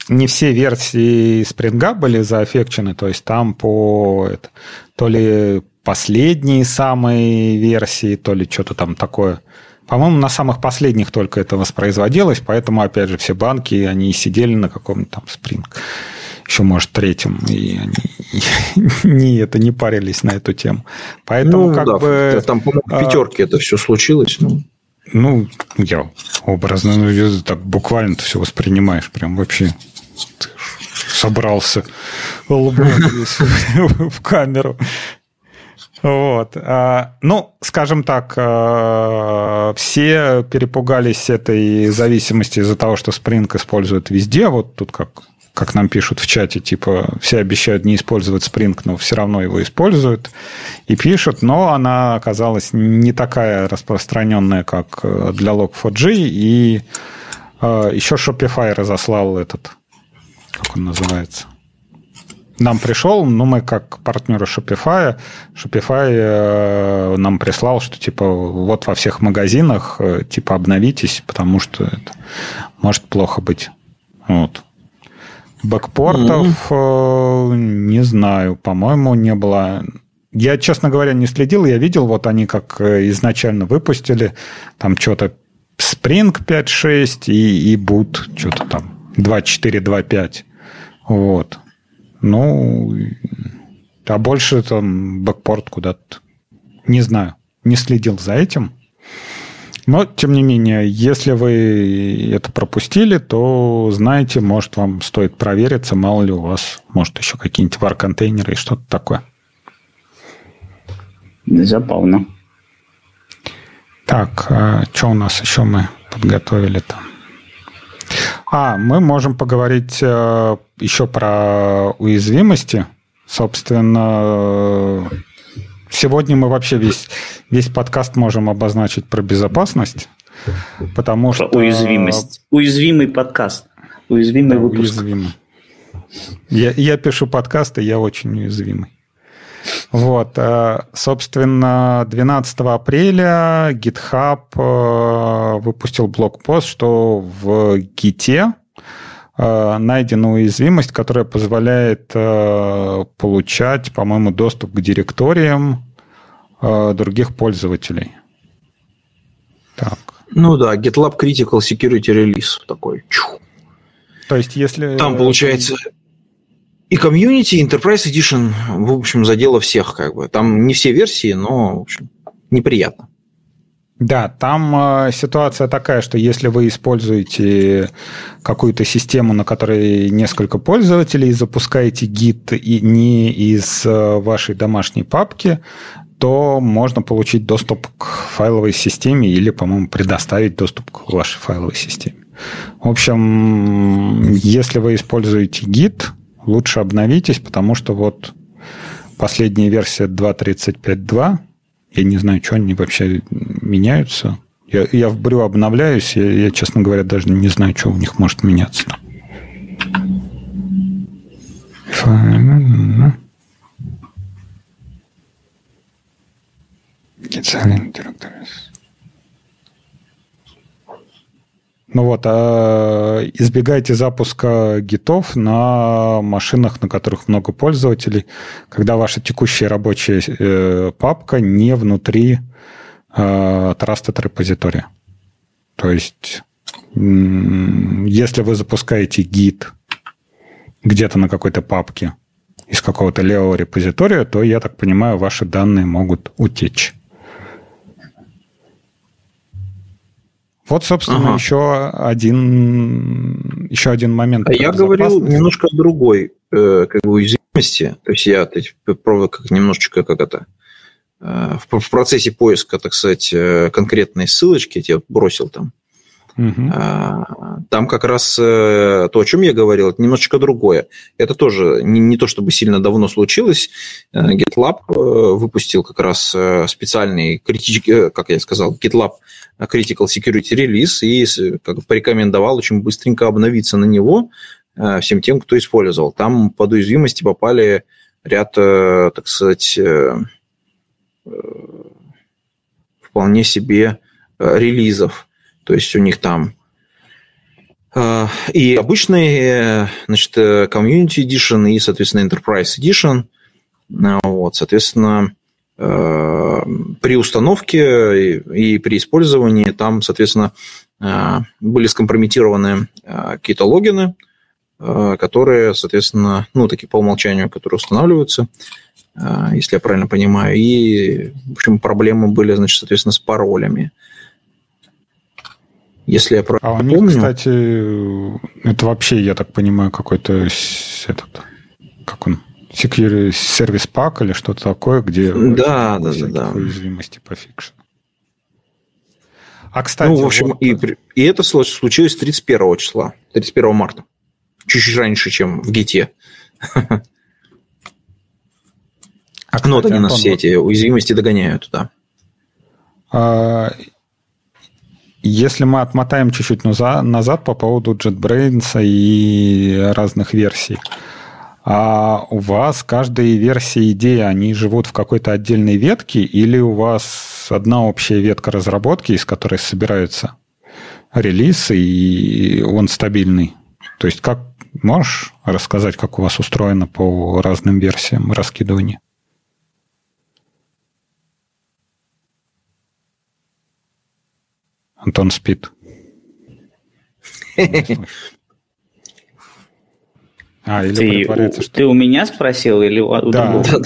A: не все версии спринга были заэффекчены, то есть там по это, то ли последние самые версии, то ли что-то там такое По-моему, на самых последних только это воспроизводилось, поэтому, опять же, все банки, они сидели на каком-то там Spring, еще, может, третьем, и они не, это, не парились на эту тему. Поэтому, ну, как да, бы...
C: Там, по-моему, в пятерке а, это все случилось. Ну.
A: ну, я образно, ну, так буквально ты все воспринимаешь, прям вообще собрался лбом в камеру. Вот. А, ну, скажем так, а, все перепугались этой зависимости из-за того, что Spring используют везде. Вот тут как как нам пишут в чате, типа, все обещают не использовать Spring, но все равно его используют. И пишут, но она оказалась не такая распространенная, как для Log4j. И э, еще Shopify разослал этот, как он называется, нам пришел, ну, мы как партнеры Shopify, Shopify э, нам прислал, что, типа, вот во всех магазинах, э, типа, обновитесь, потому что это может плохо быть. Вот. Бэкпортов mm-hmm. не знаю, по-моему, не было. Я, честно говоря, не следил. Я видел, вот они как изначально выпустили, там что-то Spring 5.6 и, и Boot, что-то там 2.4, 2.5. Вот. Ну, а больше там бэкпорт куда-то. Не знаю. Не следил за этим. Но, тем не менее, если вы это пропустили, то знаете, может, вам стоит провериться, мало ли у вас, может, еще какие-нибудь var-контейнеры и что-то такое.
B: Забавно.
A: Так, а что у нас еще мы подготовили там? А, мы можем поговорить э, еще про уязвимости. Собственно, сегодня мы вообще весь, весь подкаст можем обозначить про безопасность, потому про что...
B: Уязвимость. Уязвимый подкаст. Уязвимый да, выпуск. Уязвимый.
A: Я, я пишу подкасты, я очень уязвимый. Вот, э, собственно, 12 апреля GitHub э, выпустил блокпост, что в Git э, найдена уязвимость, которая позволяет получать, по-моему, доступ к директориям других пользователей.
C: Так. Ну да, GitLab Critical Security Release такой.
A: То есть, если...
C: Там, получается, и комьюнити, Enterprise Edition, в общем, задело всех, как бы. Там не все версии, но, в общем, неприятно.
A: Да, там э, ситуация такая, что если вы используете какую-то систему, на которой несколько пользователей, запускаете гид и не из э, вашей домашней папки, то можно получить доступ к файловой системе или, по-моему, предоставить доступ к вашей файловой системе. В общем, если вы используете гид, лучше обновитесь, потому что вот последняя версия 2.35.2, я не знаю, что они вообще меняются. Я, я в Брю обновляюсь, я, я, честно говоря, даже не знаю, что у них может меняться. It's directories. Ну вот, а избегайте запуска гитов на машинах, на которых много пользователей, когда ваша текущая рабочая э, папка не внутри э, Trusted Repository. То есть, если вы запускаете гид где-то на какой-то папке из какого-то левого репозитория, то, я так понимаю, ваши данные могут утечь. Вот, собственно, ага. еще один еще один момент.
C: А я говорил немножко о другой э, как бы уязвимости. То есть я пробую как немножечко как это э, в, в процессе поиска, так сказать, э, конкретной ссылочки я тебе бросил там. Угу. Там как раз э, то, о чем я говорил, это немножечко другое. Это тоже не, не то, чтобы сильно давно случилось. Э, GitLab выпустил как раз специальный критический, как я сказал, GitLab Critical Security Release и как порекомендовал очень быстренько обновиться на него всем тем, кто использовал. Там под уязвимости попали ряд, так сказать, вполне себе релизов то есть у них там а, и обычный, значит, Community Edition, и, соответственно, Enterprise Edition. А, вот, соответственно, при установке и при использовании там, соответственно, были скомпрометированы какие-то логины, которые, соответственно, ну, такие по умолчанию, которые устанавливаются, если я правильно понимаю. И, в общем, проблемы были, значит, соответственно, с паролями. Если я правильно
A: а у них, помню... кстати, это вообще, я так понимаю, какой-то этот, как он, security сервис пак или что-то такое, где
C: да, да, да, да.
A: уязвимости по фикшену. А, кстати...
C: Ну, в общем, вот... и, и это случилось 31 числа, 31 марта. Чуть-чуть раньше, чем в Гите. А, кстати, ну, вот они нас все эти уязвимости догоняют, да.
A: А, если мы отмотаем чуть-чуть назад по поводу JetBrains и разных версий, а у вас каждая версия идеи, они живут в какой-то отдельной ветке или у вас одна общая ветка разработки, из которой собираются релизы, и он стабильный? То есть как можешь рассказать, как у вас устроено по разным версиям раскидывания? Антон спит.
B: А, или ты, притворяется, что... Ты у меня спросил или у
A: да. другого?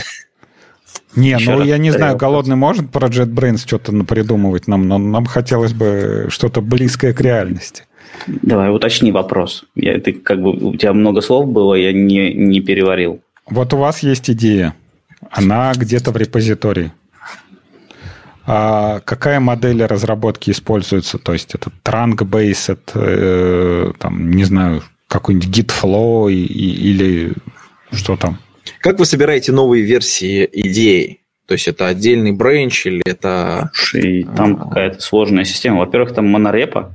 A: Не, Еще ну я не знаю, голодный может про JetBrains что-то придумывать нам, но нам хотелось бы что-то близкое к реальности.
B: Давай, уточни вопрос. Я, ты, как бы, у тебя много слов было, я не, не переварил.
A: Вот у вас есть идея. Она где-то в репозитории. А какая модель разработки используется? То есть это trunk-based, э, там, не знаю, какой-нибудь Gitflow и, и, или что там?
C: Как вы собираете новые версии идей? То есть это отдельный бренч или это...
B: Слушай, там а... какая-то сложная система. Во-первых, там монорепа.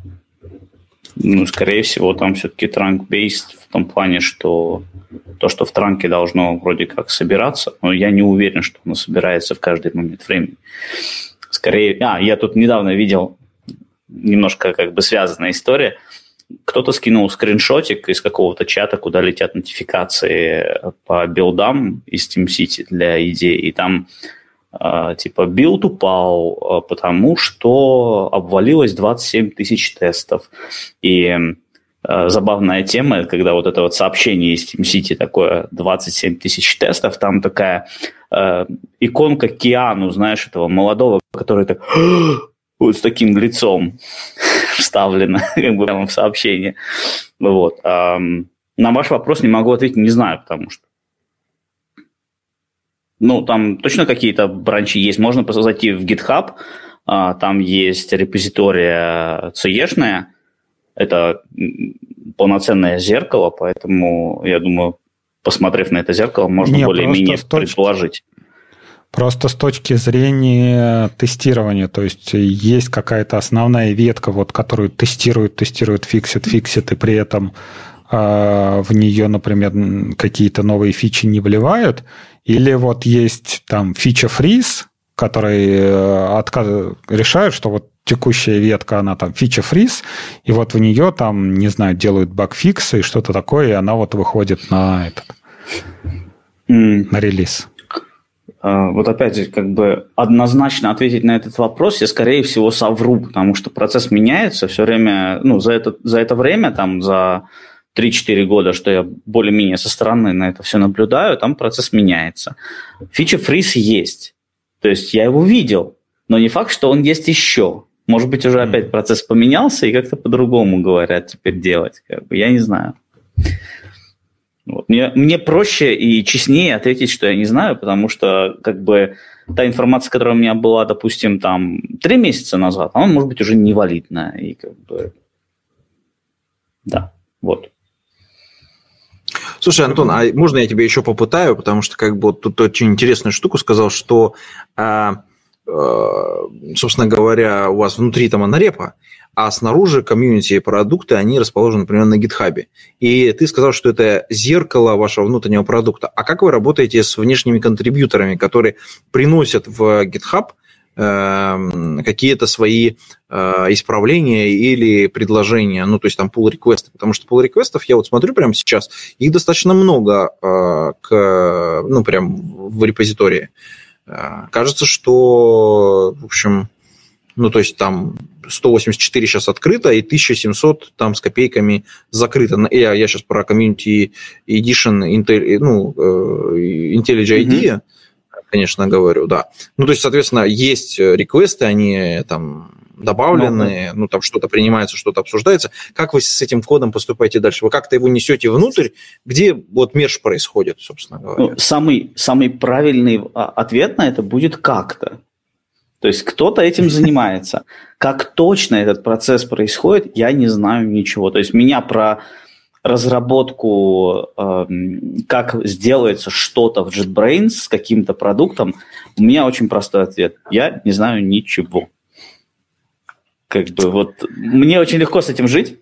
B: Ну, скорее всего, там все-таки trunk-based в том плане, что то, что в транке должно вроде как собираться, но я не уверен, что оно собирается в каждый момент времени. Скорее, а, я тут недавно видел немножко как бы связанная история. Кто-то скинул скриншотик из какого-то чата, куда летят нотификации по билдам из TeamCity для идей, и там э, типа build упал, э, потому что обвалилось 27 тысяч тестов. И э, забавная тема, когда вот это вот сообщение из TeamCity такое 27 тысяч тестов, там такая э, иконка Киану, знаешь, этого молодого, который так вот с таким лицом вставлено как бы прямо в сообщение. Вот. А, на ваш вопрос не могу ответить, не знаю, потому что ну, там точно какие-то бранчи есть. Можно просто зайти в GitHub, а, там есть репозитория CE-шная, это полноценное зеркало, поэтому, я думаю, посмотрев на это зеркало, можно более-менее предположить.
A: Просто с точки зрения тестирования, то есть есть какая-то основная ветка, вот, которую тестируют, тестируют, фиксят, фиксят, и при этом э, в нее, например, какие-то новые фичи не вливают, или вот есть там фича фриз, который э, отказ... решает, что вот текущая ветка, она там фича фриз, и вот в нее там, не знаю, делают багфиксы и что-то такое, и она вот выходит на этот, mm. на релиз.
B: А, вот опять же, как бы однозначно ответить на этот вопрос я, скорее всего, совру, потому что процесс меняется все время, ну, за это, за это время, там, за 3-4 года, что я более-менее со стороны на это все наблюдаю, там процесс меняется. Фича фриз есть. То есть я его видел, но не факт, что он есть еще. Может быть, уже опять процесс поменялся и как-то по-другому говорят теперь делать. Как бы, я не знаю. Вот. Мне, мне проще и честнее ответить, что я не знаю, потому что как бы та информация, которая у меня была, допустим, там три месяца назад, она может быть уже невалидная. И как бы... Да, вот.
C: Слушай, Антон, а можно я тебе еще попытаю, потому что как бы вот тут очень интересную штуку сказал, что, а, собственно говоря, у вас внутри там анарепа, а снаружи комьюнити продукты, они расположены, например, на гитхабе. И ты сказал, что это зеркало вашего внутреннего продукта. А как вы работаете с внешними контрибьюторами, которые приносят в GitHub эм, какие-то свои э, исправления или предложения, ну, то есть там pull реквесты потому что pull реквестов я вот смотрю прямо сейчас, их достаточно много э, к, ну, прям в репозитории. Кажется, что, в общем, ну, то есть там 184 сейчас открыто, и 1700 там с копейками закрыто. Я, я сейчас про Community Edition Intel, ну, IntelliJ IDEA, mm-hmm. конечно, говорю, да. Ну, то есть, соответственно, есть реквесты, они там добавлены, ну, ну там что-то принимается, что-то обсуждается. Как вы с этим кодом поступаете дальше? Вы как-то его несете внутрь, где вот меж происходит, собственно говоря?
B: Ну, самый, самый правильный а, ответ на это будет как-то. То есть кто-то этим занимается. Как точно этот процесс происходит, я не знаю ничего. То есть меня про разработку, э, как сделается что-то в JetBrains с каким-то продуктом, у меня очень простой ответ. Я не знаю ничего. Как бы вот мне очень легко с этим жить.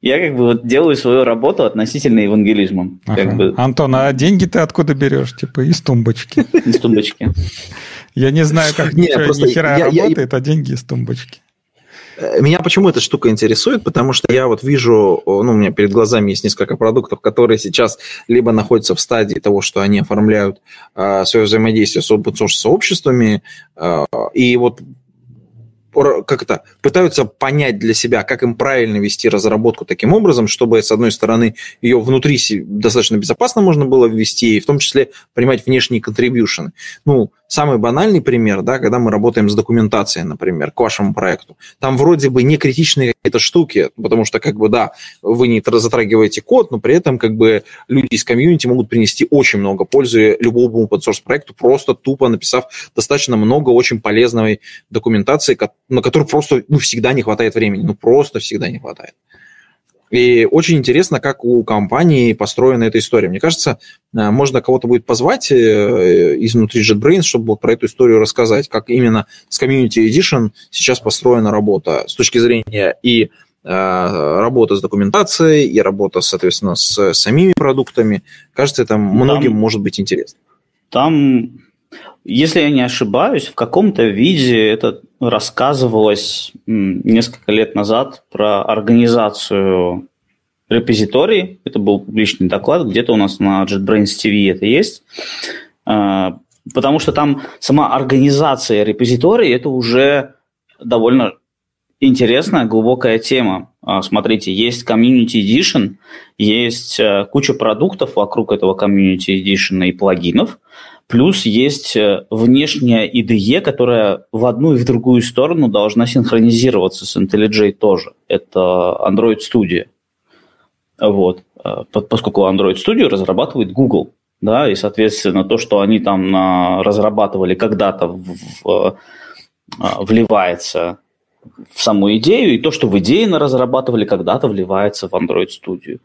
B: Я как бы вот делаю свою работу относительно евангелизмом.
A: Ага.
B: Как бы.
A: Антон, а деньги ты откуда берешь? Типа из тумбочки.
B: Из тумбочки.
A: Я не знаю, как не, просто ни хера работает, а деньги из тумбочки.
C: Э, меня почему эта штука интересует? Потому что я вот вижу, ну, у меня перед глазами есть несколько продуктов, которые сейчас либо находятся в стадии того, что они оформляют э, свое взаимодействие с open source сообществами, э, и вот как это, пытаются понять для себя, как им правильно вести разработку таким образом, чтобы, с одной стороны, ее внутри достаточно безопасно можно было ввести, и в том числе принимать внешние контрибьюшены. Ну, самый банальный пример, да, когда мы работаем с документацией, например, к вашему проекту. Там вроде бы не критичные какие-то штуки, потому что, как бы, да, вы не затрагиваете код, но при этом, как бы, люди из комьюнити могут принести очень много пользы любому open source проекту, просто тупо написав достаточно много очень полезной документации, на которую просто, ну, всегда не хватает времени, ну, просто всегда не хватает. И очень интересно, как у компании построена эта история. Мне кажется, э, можно кого-то будет позвать э, изнутри JetBrains, чтобы вот про эту историю рассказать, как именно с Community Edition сейчас построена работа с точки зрения и э, работа с документацией, и работа, соответственно, с самими продуктами. Кажется, это многим там, может быть интересно.
B: Там если я не ошибаюсь, в каком-то виде это рассказывалось несколько лет назад про организацию репозиторий. Это был публичный доклад, где-то у нас на JetBrains TV это есть. А, потому что там сама организация репозиторий – это уже довольно интересная, глубокая тема. А, смотрите, есть Community Edition, есть э, куча продуктов вокруг этого Community Edition и плагинов – Плюс есть э, внешняя IDE, которая в одну и в другую сторону должна синхронизироваться с IntelliJ тоже. Это Android Studio. Вот. Э, поскольку Android Studio разрабатывает Google. Да, и, соответственно, то, что они там разрабатывали когда-то, э, вливается в саму идею, и то, что в идее разрабатывали когда-то, вливается в Android Studio.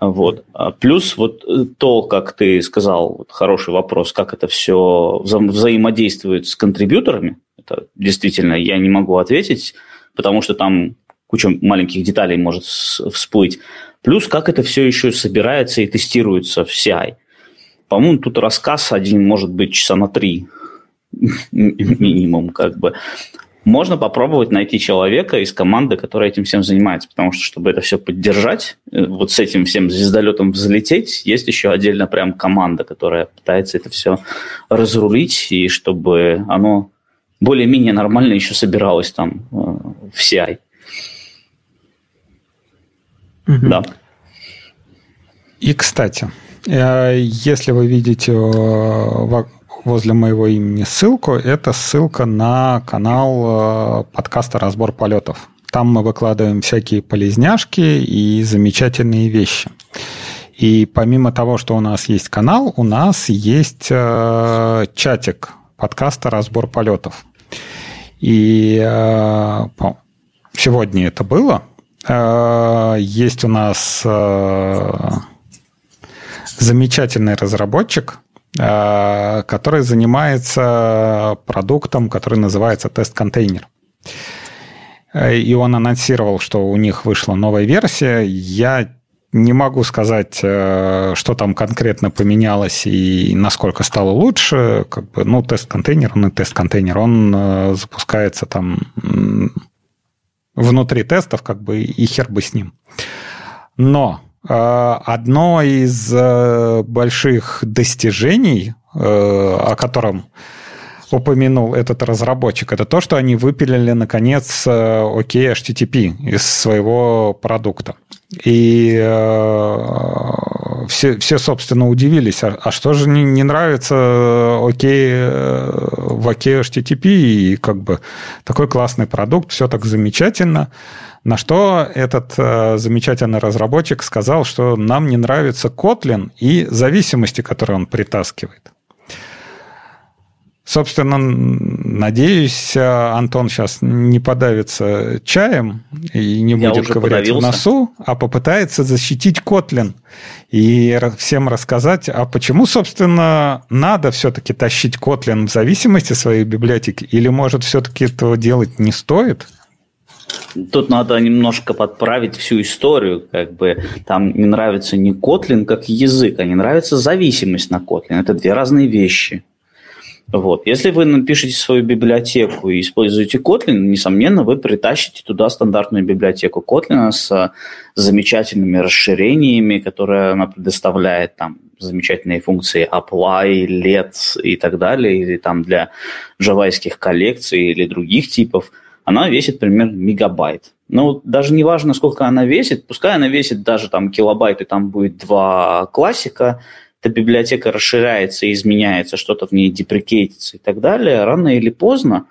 B: Вот. А плюс вот э, то, как ты сказал, вот хороший вопрос, как это все вза взаимодействует с контрибьюторами, это действительно я не могу ответить, потому что там куча маленьких деталей может всплыть. Плюс как это все еще собирается и тестируется в CI. По-моему, тут рассказ один может быть часа на три минимум, как бы можно попробовать найти человека из команды, которая этим всем занимается, потому что, чтобы это все поддержать, э, вот с этим всем звездолетом взлететь, есть еще отдельно прям команда, которая пытается это все разрулить, и чтобы оно более-менее нормально еще собиралось там э, в CI.
A: Угу. Да. И, кстати, э, если вы видите возле моего имени ссылку. Это ссылка на канал э, подкаста «Разбор полетов». Там мы выкладываем всякие полезняшки и замечательные вещи. И помимо того, что у нас есть канал, у нас есть э, чатик подкаста «Разбор полетов». И э, сегодня это было. Э, есть у нас э, замечательный разработчик, который занимается продуктом, который называется тест-контейнер. Э, и он анонсировал, что у них вышла новая версия. Я не могу сказать, э, что там конкретно поменялось и насколько стало лучше. Как бы, ну, тест-контейнер, он и тест-контейнер, он запускается там внутри тестов, как бы, и хер бы с ним. Но Э, одно из э, больших достижений о котором упомянул этот разработчик, это то, что они выпилили, наконец, OK HTTP из своего продукта. И э, все, все, собственно, удивились, а, а что же не, не нравится окей, в OK HTTP, и как бы такой классный продукт, все так замечательно. На что этот э, замечательный разработчик сказал, что нам не нравится Kotlin и зависимости, которые он притаскивает. Собственно, надеюсь, Антон сейчас не подавится чаем и не будет ковырять подавился. в носу, а попытается защитить Котлин и всем рассказать, а почему, собственно, надо все-таки тащить Котлин в зависимости своей библиотеки, или, может, все-таки этого делать не стоит?
B: Тут надо немножко подправить всю историю, как бы там не нравится не Kotlin как язык, а не нравится зависимость на Kotlin. Это две разные вещи. Вот. Если вы напишете свою библиотеку и используете Kotlin, несомненно, вы притащите туда стандартную библиотеку Kotlin с замечательными расширениями, которые она предоставляет, там, замечательные функции apply, let и так далее, или там для джавайских коллекций или других типов, она весит примерно мегабайт. Ну, даже не важно, сколько она весит, пускай она весит даже там килобайт, и там будет два классика, эта библиотека расширяется, изменяется, что-то в ней деприкейтится и так далее, рано или поздно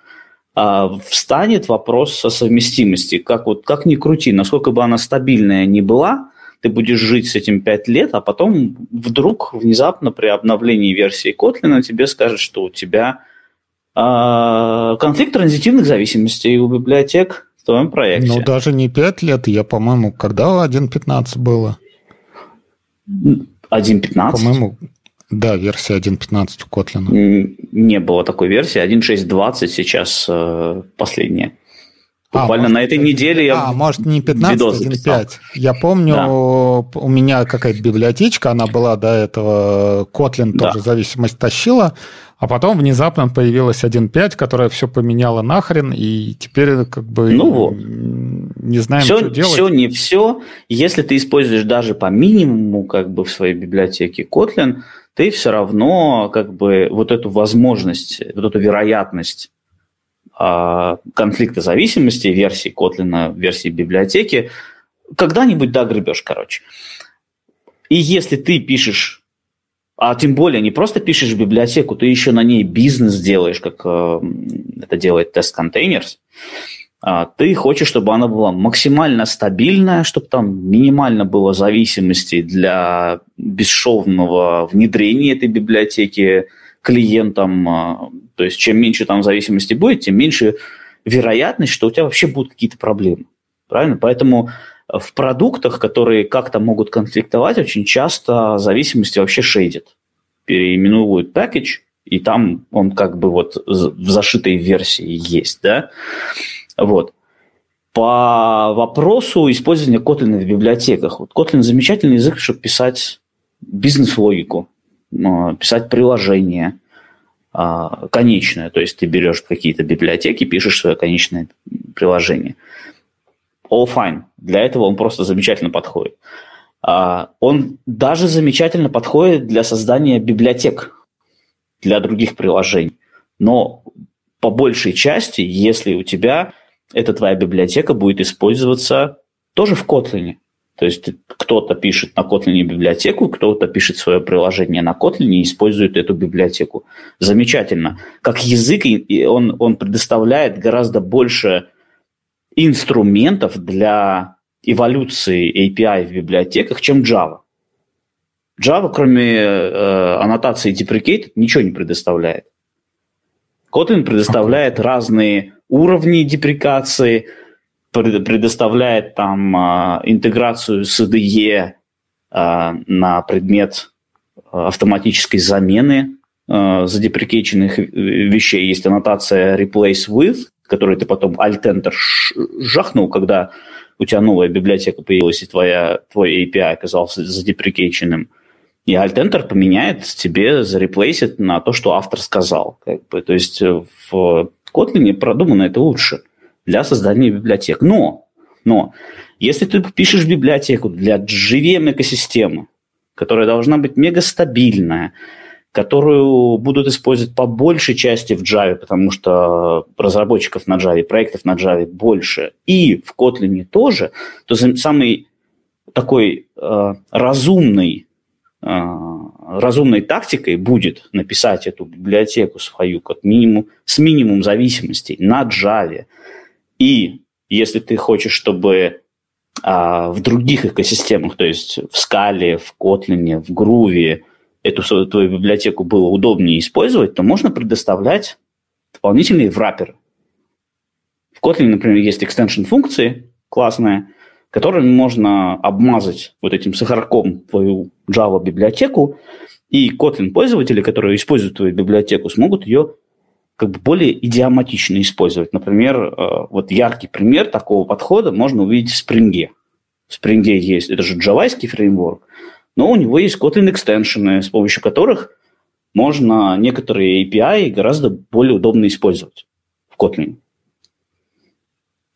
B: а, встанет вопрос о совместимости. Как, вот, как ни крути, насколько бы она стабильная ни была, ты будешь жить с этим 5 лет, а потом вдруг внезапно при обновлении версии Kotlin тебе скажет, что у тебя а, конфликт транзитивных зависимостей у библиотек в твоем проекте.
A: Ну, даже не 5 лет, я, по-моему, когда 1.15 было?
B: 1.15?
A: По-моему, да, версия 1.15 у
B: Kotlin. Не было такой версии. 1.6.20 сейчас э, последняя. А, Буквально а, на этой неделе я
A: А, может, не 15, 1.5. Я помню, да. у меня какая-то библиотечка, она была до этого, Kotlin да. тоже зависимость тащила, а потом внезапно появилась 1.5, которая все поменяла нахрен, и теперь как бы
B: ну вот. Не
A: знаем,
B: все, что делать. Все не все. Если ты используешь даже по минимуму как бы в своей библиотеке Kotlin, ты все равно как бы вот эту возможность, вот эту вероятность а, конфликта зависимости версии Kotlin, версии библиотеки, когда-нибудь догребешь, короче. И если ты пишешь, а тем более не просто пишешь библиотеку, ты еще на ней бизнес делаешь, как э, это делает а, ты хочешь, чтобы она была максимально стабильная, чтобы там минимально было зависимости для бесшовного внедрения этой библиотеки клиентам, а, то есть чем меньше там зависимости будет, тем меньше вероятность, что у тебя вообще будут какие-то проблемы. Правильно? Поэтому в продуктах, которые как-то могут конфликтовать, очень часто зависимости вообще шейдят. Переименуют package, и там он как бы вот в зашитой версии есть, да? Вот. По вопросу использования Kotlin в библиотеках. Вот Kotlin замечательный язык, чтобы писать бизнес-логику. А, писать приложение а, конечное, то есть ты берешь какие-то библиотеки, пишешь свое конечное приложение. All fine. Для этого он просто замечательно подходит. А, он даже замечательно подходит для создания библиотек для других приложений. Но по большей части, если у тебя эта твоя библиотека будет использоваться тоже в Kotlin. То есть кто-то пишет на Kotlin библиотеку, кто-то пишет свое приложение на Kotlin и использует эту библиотеку. Замечательно. Как язык он, он предоставляет гораздо больше инструментов для эволюции API в библиотеках, чем Java. Java, кроме э, аннотации deprecate, ничего не предоставляет. Kotlin предоставляет okay. разные уровни деприкации, предоставляет там а, интеграцию с IDE а, на предмет а, автоматической замены задеприкейченных вещей. Есть аннотация replace with, которую ты потом alt-enter жахнул, когда у тебя новая библиотека появилась, и твоя, твой API оказался задеприкейченным. И alt-enter поменяет тебе, зареплейсит на то, что автор сказал. Как бы. То есть в Kotlin продумано это лучше для создания библиотек. Но, но если ты пишешь библиотеку для JVM экосистемы, которая должна быть мега стабильная, которую будут использовать по большей части в Java, потому что разработчиков на Java, проектов на Java больше, и в Kotlin тоже, то самый такой э, разумный, э, разумной тактикой будет написать эту библиотеку свою как минимум, с минимум зависимостей на Java. И если ты хочешь, чтобы а, в других экосистемах, то есть в Scala, в Kotlin, в Groovy, эту твою библиотеку было удобнее использовать, то можно предоставлять дополнительные враперы. В Kotlin, например, есть extension функции классная, которыми можно обмазать вот этим сахарком твою Java библиотеку, и Kotlin пользователи, которые используют твою библиотеку, смогут ее как бы более идиоматично использовать. Например, э, вот яркий пример такого подхода можно увидеть в Spring. В Spring есть, это же джавайский фреймворк, но у него есть Kotlin экстеншены, с помощью которых можно некоторые API гораздо более удобно использовать в Kotlin.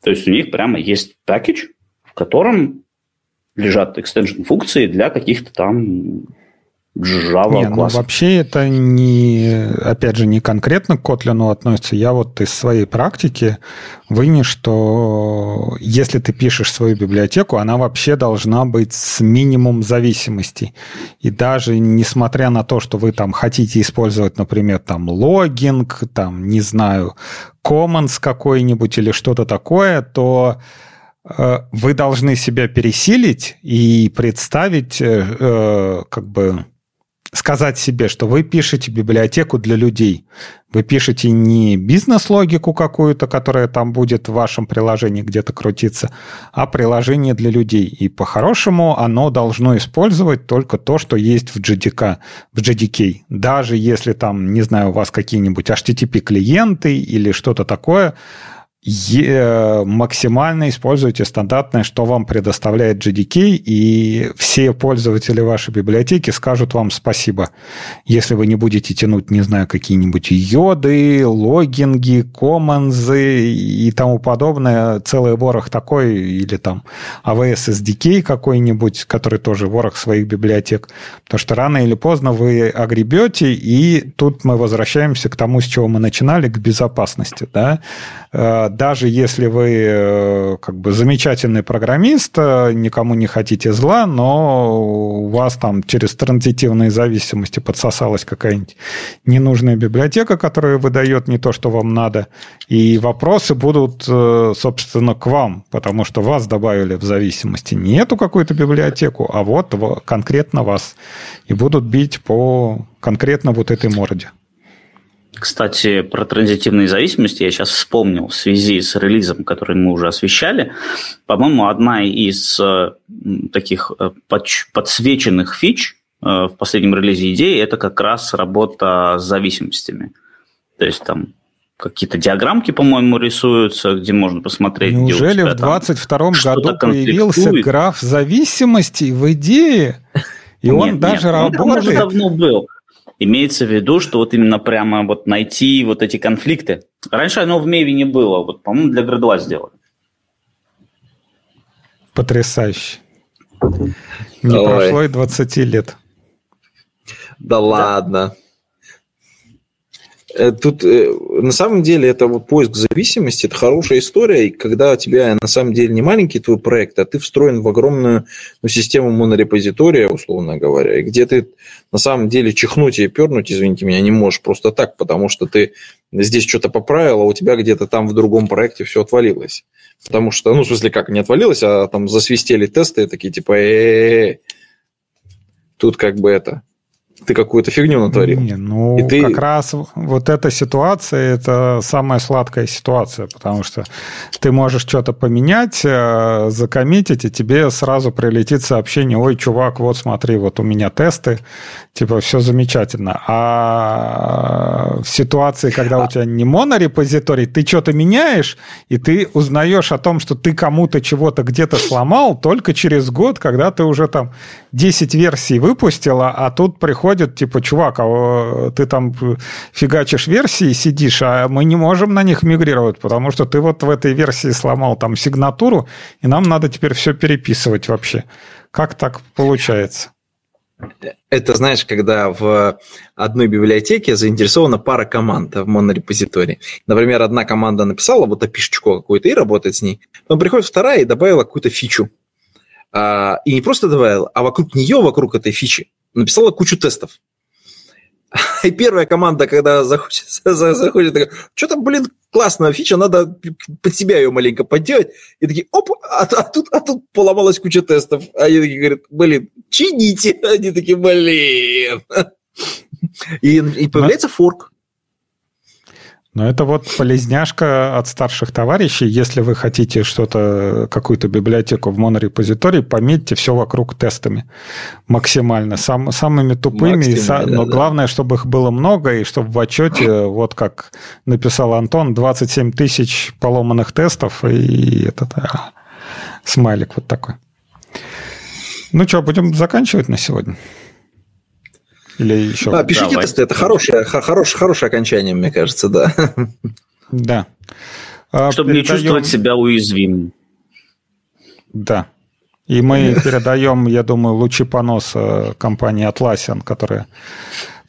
B: То есть у них прямо есть пакет, в котором лежат экстеншн функции для каких-то там Java не,
A: ну, вообще это не, опять же, не конкретно к Kotlin относится. Я вот из своей практики вынес, что если ты пишешь свою библиотеку, она вообще должна быть с минимум зависимостей. И даже несмотря на то, что вы там хотите использовать, например, там логинг, там, не знаю, commons какой-нибудь или что-то такое, то э, вы должны себя пересилить и представить э, э как бы сказать себе, что вы пишете библиотеку для людей. Вы пишете не бизнес-логику какую-то, которая там будет в вашем приложении где-то крутиться, а приложение для людей. И по-хорошему оно должно использовать только то, что есть в JDK, в JDK. Даже если там, не знаю, у вас какие-нибудь HTTP-клиенты или что-то такое, максимально используйте стандартное, что вам предоставляет JDK, и все пользователи вашей библиотеки скажут вам спасибо. Если вы не будете тянуть, не знаю, какие-нибудь йоды, логинги, коммонзы и тому подобное, целый ворох такой, или там AWS SDK какой-нибудь, который тоже ворох своих библиотек. Потому что рано или поздно вы огребете, и тут мы возвращаемся к тому, с чего мы начинали, к безопасности. Да? Даже если вы э, как бы замечательный программист, э, никому не хотите зла, но у вас там через транзитивные зависимости подсосалась какая-нибудь ненужная библиотека, которая выдает не то, что вам надо, и вопросы будут, э, собственно, к вам, потому что вас добавили в зависимости не эту какую-то библиотеку, а вот конкретно вас, и будут бить по конкретно вот этой морде.
B: Кстати, про транзитивные зависимости я сейчас вспомнил в связи с релизом, который мы уже освещали. По-моему, одна из э, таких э, подсвеченных фич э, в последнем релизе идеи – это как раз работа с зависимостями. То есть там какие-то диаграммки, по-моему, рисуются, где можно посмотреть.
A: Неужели в 22 году появился граф зависимостей в идее? И нет, он даже нет, работает. Он уже
B: давно был. Имеется в виду, что вот именно прямо вот найти вот эти конфликты. Раньше оно в Меве не было, вот, по-моему, для Градуа сделали.
A: Потрясающе. Не Ой. прошло и 20 лет.
C: Да, да. ладно. Э, тут э, на самом деле это вот поиск зависимости, это хорошая история, и когда у тебя на самом деле не маленький твой проект, а ты встроен в огромную ну, систему монорепозитория, условно говоря, и где ты на самом деле чихнуть и пернуть, извините меня, не можешь просто так, потому что ты здесь что-то поправил, а у тебя где-то там в другом проекте все отвалилось. Потому что, ну, в смысле, как, не отвалилось, а там засвистели тесты такие, типа, э Тут как бы это, ты какую-то фигню натворил.
A: Не, ну, и ты... как раз вот эта ситуация, это самая сладкая ситуация, потому что ты можешь что-то поменять, э, закоммитить, и тебе сразу прилетит сообщение, ой, чувак, вот смотри, вот у меня тесты, типа, все замечательно. А в ситуации, когда у а тебя не монорепозиторий, ты что-то меняешь, и ты узнаешь о том, что ты кому-то чего-то где-то сломал только через год, когда ты уже там 10 версий выпустила, а тут приходит приходят, типа, чувак, а ты там фигачишь версии, сидишь, а мы не можем на них мигрировать, потому что ты вот в этой версии сломал там сигнатуру, и нам надо теперь все переписывать вообще. Как так получается?
C: Это, знаешь, когда в одной библиотеке заинтересована пара команд в монорепозитории. Например, одна команда написала вот опишечку какую-то и работает с ней. Потом приходит вторая и добавила какую-то фичу. А, и не просто добавила, а вокруг нее, вокруг этой фичи, написала кучу тестов. И первая команда, когда заходит, заходит что там, блин, классная фича, надо под себя ее маленько подделать. И такие, оп, а, а, тут, а тут поломалась куча тестов. А они такие говорят, блин, чините. Они такие, блин. И, и появляется форк.
A: Но это вот полезняшка от старших товарищей. Если вы хотите что-то, какую-то библиотеку в монорепозитории, пометьте все вокруг тестами максимально. Сам, самыми тупыми, и са, да, но да. главное, чтобы их было много, и чтобы в отчете, вот как написал Антон, 27 тысяч поломанных тестов, и этот а, смайлик вот такой. Ну что, будем заканчивать на сегодня? Или еще...
C: А, пишите Давай. тесты, это хорошее, хорошее, хорошее окончание, мне кажется, да.
A: Да.
B: А, Чтобы передаем... не чувствовать себя уязвимым.
A: Да. И мы передаем, я думаю, лучи поноса компании Atlassian, которая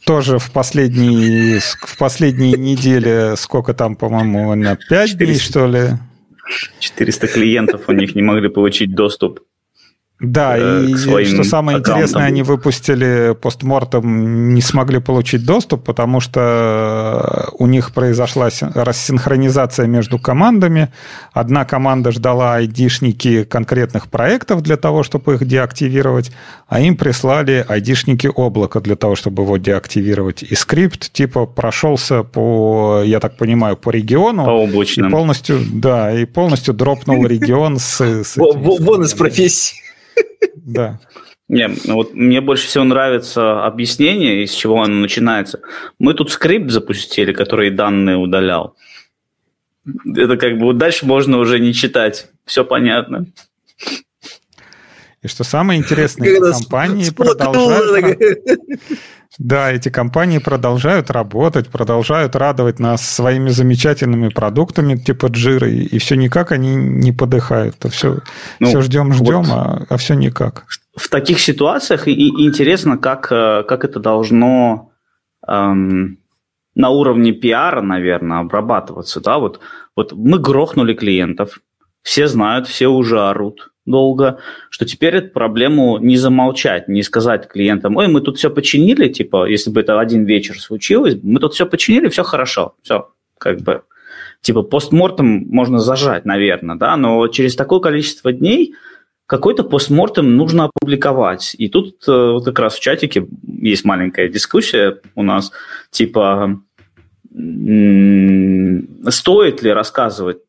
A: тоже в последние, в последние недели, сколько там, по-моему, на 5 400, дней, что ли?
B: 400 клиентов у них не могли получить доступ
A: да, э, и что самое аккаунтам. интересное, они выпустили постмортом, не смогли получить доступ, потому что у них произошла рассинхронизация между командами. Одна команда ждала айдишники конкретных проектов для того, чтобы их деактивировать, а им прислали айдишники облака для того, чтобы его деактивировать. И скрипт типа прошелся по, я так понимаю, по региону.
B: По облачным.
A: И полностью, да, и полностью дропнул регион с... с
C: Вон из профессии.
A: Да.
B: Не, вот мне больше всего нравится объяснение, из чего оно начинается. Мы тут скрипт запустили, который данные удалял. Это как бы дальше можно уже не читать. Все понятно.
A: И что самое интересное, эти компании продолжают... Да, эти компании продолжают работать, продолжают радовать нас своими замечательными продуктами типа джиры, и все никак они не подыхают. То все, ну, все ждем, ждем, вот а, а все никак.
B: В таких ситуациях и, и интересно, как, э, как это должно эм, на уровне пиара, наверное, обрабатываться. Да? Вот, вот мы грохнули клиентов, все знают, все уже орут долго, что теперь эту проблему не замолчать, не сказать клиентам, ой, мы тут все починили, типа, если бы это один вечер случилось, мы тут все починили, все хорошо, все, как бы, типа, постмортом можно зажать, наверное, да, но через такое количество дней какой-то постмортем нужно опубликовать. И тут э, вот как раз в чатике есть маленькая дискуссия у нас, типа, стоит ли рассказывать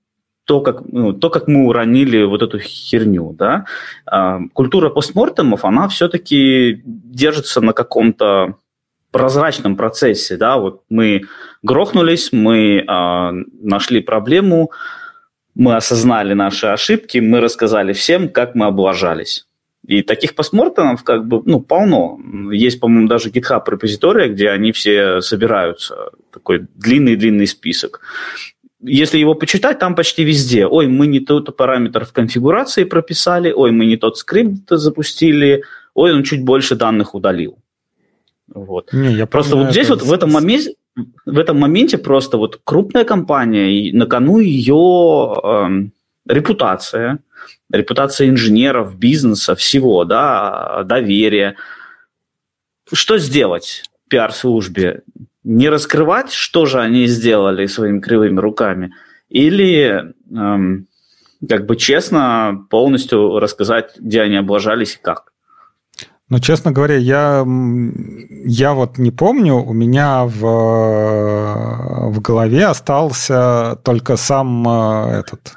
B: то, как, ну, то, как мы уронили вот эту херню, да, а, культура постмортемов, она все-таки держится на каком-то прозрачном процессе, да, вот мы грохнулись, мы а, нашли проблему, мы осознали наши ошибки, мы рассказали всем, как мы облажались. И таких постмортемов как бы, ну, полно. Есть, по-моему, даже GitHub репозитория, где они все собираются. Такой длинный-длинный список если его почитать, там почти везде. Ой, мы не тот параметр в конфигурации прописали, ой, мы не тот скрипт запустили, ой, он чуть больше данных удалил. Вот. Не, я просто вот здесь вот в этом моменте в этом моменте просто вот крупная компания, и на кону ее эм, репутация, репутация инженеров, бизнеса, всего, да, доверие. Что сделать пиар-службе? Не раскрывать, что же они сделали своими кривыми руками, или эм, как бы честно полностью рассказать, где они облажались и как.
A: Ну, честно говоря, я, я вот не помню, у меня в, в голове остался только сам э, этот,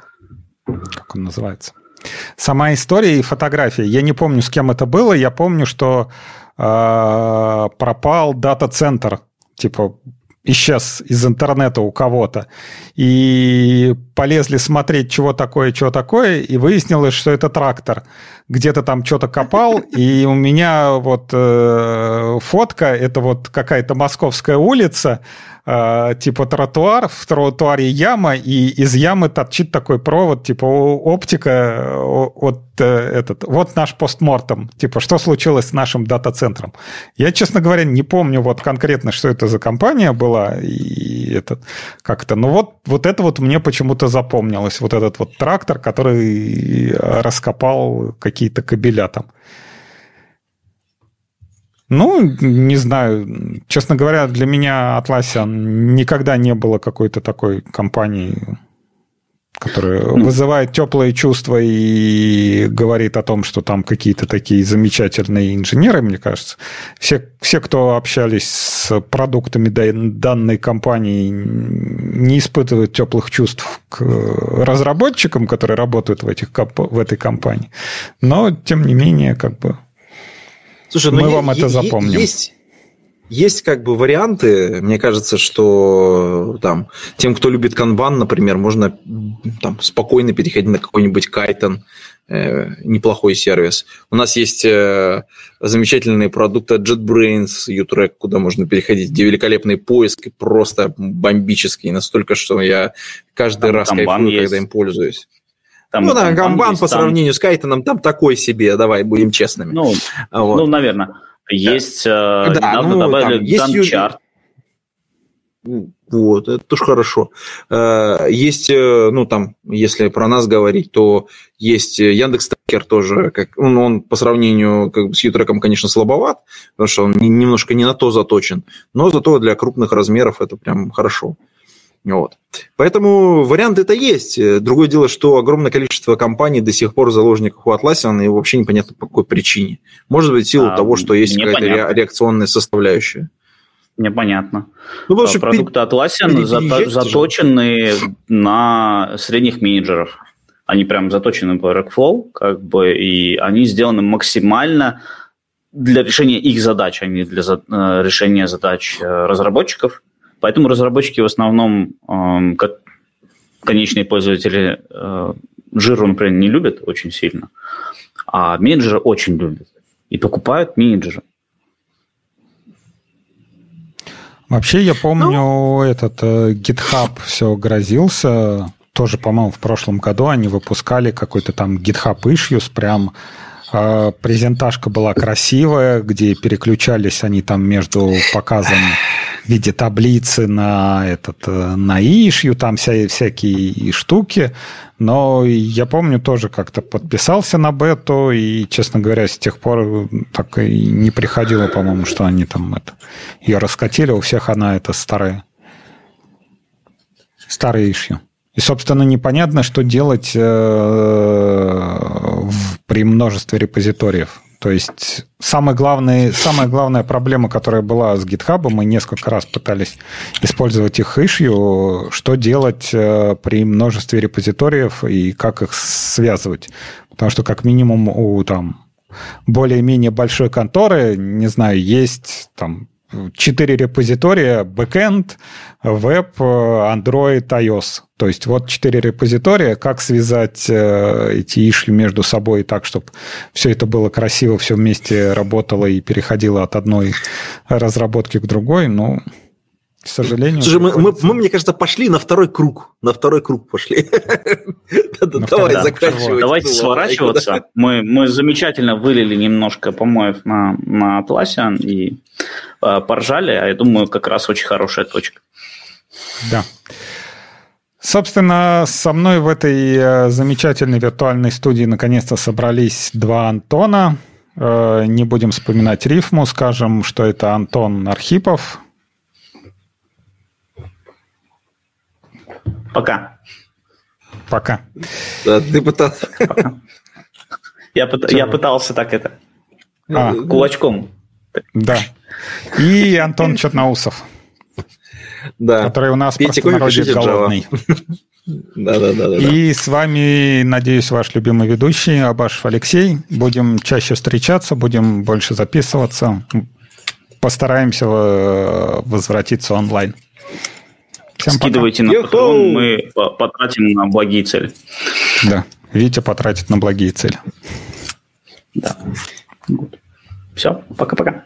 A: как он называется, сама история и фотография. Я не помню, с кем это было, я помню, что э, пропал дата-центр типа исчез из интернета у кого-то, и полезли смотреть, чего такое, чего такое, и выяснилось, что это трактор. Где-то там что-то копал, и у меня вот э, фотка, это вот какая-то московская улица, типа тротуар, в тротуаре яма, и из ямы торчит такой провод, типа оптика, вот э, этот, вот наш постмортом, типа что случилось с нашим дата-центром. Я, честно говоря, не помню вот конкретно, что это за компания была, и этот, как-то, но вот, вот это вот мне почему-то запомнилось, вот этот вот трактор, который раскопал какие-то кабеля там. Ну, не знаю. Честно говоря, для меня Atlassian никогда не было какой-то такой компании, которая ну. вызывает теплые чувства и говорит о том, что там какие-то такие замечательные инженеры, мне кажется. Все, все кто общались с продуктами данной компании, не испытывают теплых чувств к разработчикам, которые работают в, этих, в этой компании. Но, тем не менее, как бы
C: Слушай, мы ну, вам это запомним. Есть, есть как бы варианты. Мне кажется, что там тем, кто любит канбан, например, можно там спокойно переходить на какой-нибудь кайтон, э, неплохой сервис. У нас есть э, замечательные продукты от JetBrains, U-Track, куда можно переходить, где великолепный поиск просто бомбический, настолько, что я каждый там раз кайфую, есть. когда им пользуюсь. Там, ну да, Гамбан по там... сравнению с Кайтоном там такой себе, давай будем честными.
B: Ну, вот. ну наверное. Есть, да. э, да, ну, добавили есть чарт.
C: Вот, это тоже хорошо. Э, есть, э, ну, там, если про нас говорить, то есть Яндекс Трекер тоже, как, ну, он по сравнению как бы, с Ютреком, конечно, слабоват, потому что он немножко не на то заточен, но зато для крупных размеров это прям хорошо. Вот. Поэтому варианты это есть. Другое дело, что огромное количество компаний до сих пор заложников у Atlassian, и вообще непонятно по какой причине. Может быть, в силу а, того, что есть какая-то реакционная составляющая.
B: Непонятно. Ну, потому что Продукты Atlassian зато, заточены на средних менеджеров. Они прям заточены по Rackflow, как бы, и они сделаны максимально для решения их задач, а не для э, решения задач э, разработчиков. Поэтому разработчики в основном, э, как конечные пользователи, э, жиру, например, не любят очень сильно, а менеджеры очень любят и покупают менеджеры.
A: Вообще, я помню, ну, этот э, GitHub все грозился. Тоже, по-моему, в прошлом году они выпускали какой-то там GitHub Issues, прям э, презентажка была красивая, где переключались они там между показом в виде таблицы на этот э, на ишью, там вся, всякие штуки. Но я помню тоже как-то подписался на бету, и, честно говоря, с тех пор так и не приходило, по-моему, что они там это, ее раскатили. У всех она это старая. Старая ишью. И, собственно, непонятно, что делать э, при множестве репозиториев. То есть самая главная, самая главная проблема, которая была с GitHub, мы несколько раз пытались использовать их issue, что делать э, при множестве репозиториев и как их связывать. Потому что как минимум у там более-менее большой конторы, не знаю, есть там четыре репозитория, backend, веб, Android, iOS. То есть вот четыре репозитория, как связать э, эти ишли между собой так, чтобы все это было красиво, все вместе работало и переходило от одной разработки к другой, ну, к сожалению.
C: Слушай, мы, мы, мы, мне кажется, пошли на второй круг. На второй круг пошли.
B: Давай заканчивать. Давайте сворачиваться. Мы, мы замечательно вылили немножко помоев на, на Atlassian и э, поржали, а я думаю, как раз очень хорошая точка.
A: Да. Собственно, со мной в этой э, замечательной виртуальной студии наконец-то собрались два Антона. Э, не будем вспоминать рифму, скажем, что это Антон Архипов,
B: Пока.
A: Пока.
C: Да, ты пытался. Пока.
B: Я, пыт... я пытался так это. А. Кулачком.
A: Да. И Антон Черноусов. Да. Который у нас Пейте просто голодный. Да, да, да, да. И с вами, надеюсь, ваш любимый ведущий Абашев Алексей. Будем чаще встречаться, будем больше записываться. Постараемся э, возвратиться онлайн.
B: Всем Скидывайте пока. на Patreon, мы потратим на благие цели.
A: Да, Витя потратит на благие цели.
B: Да. Все, пока-пока.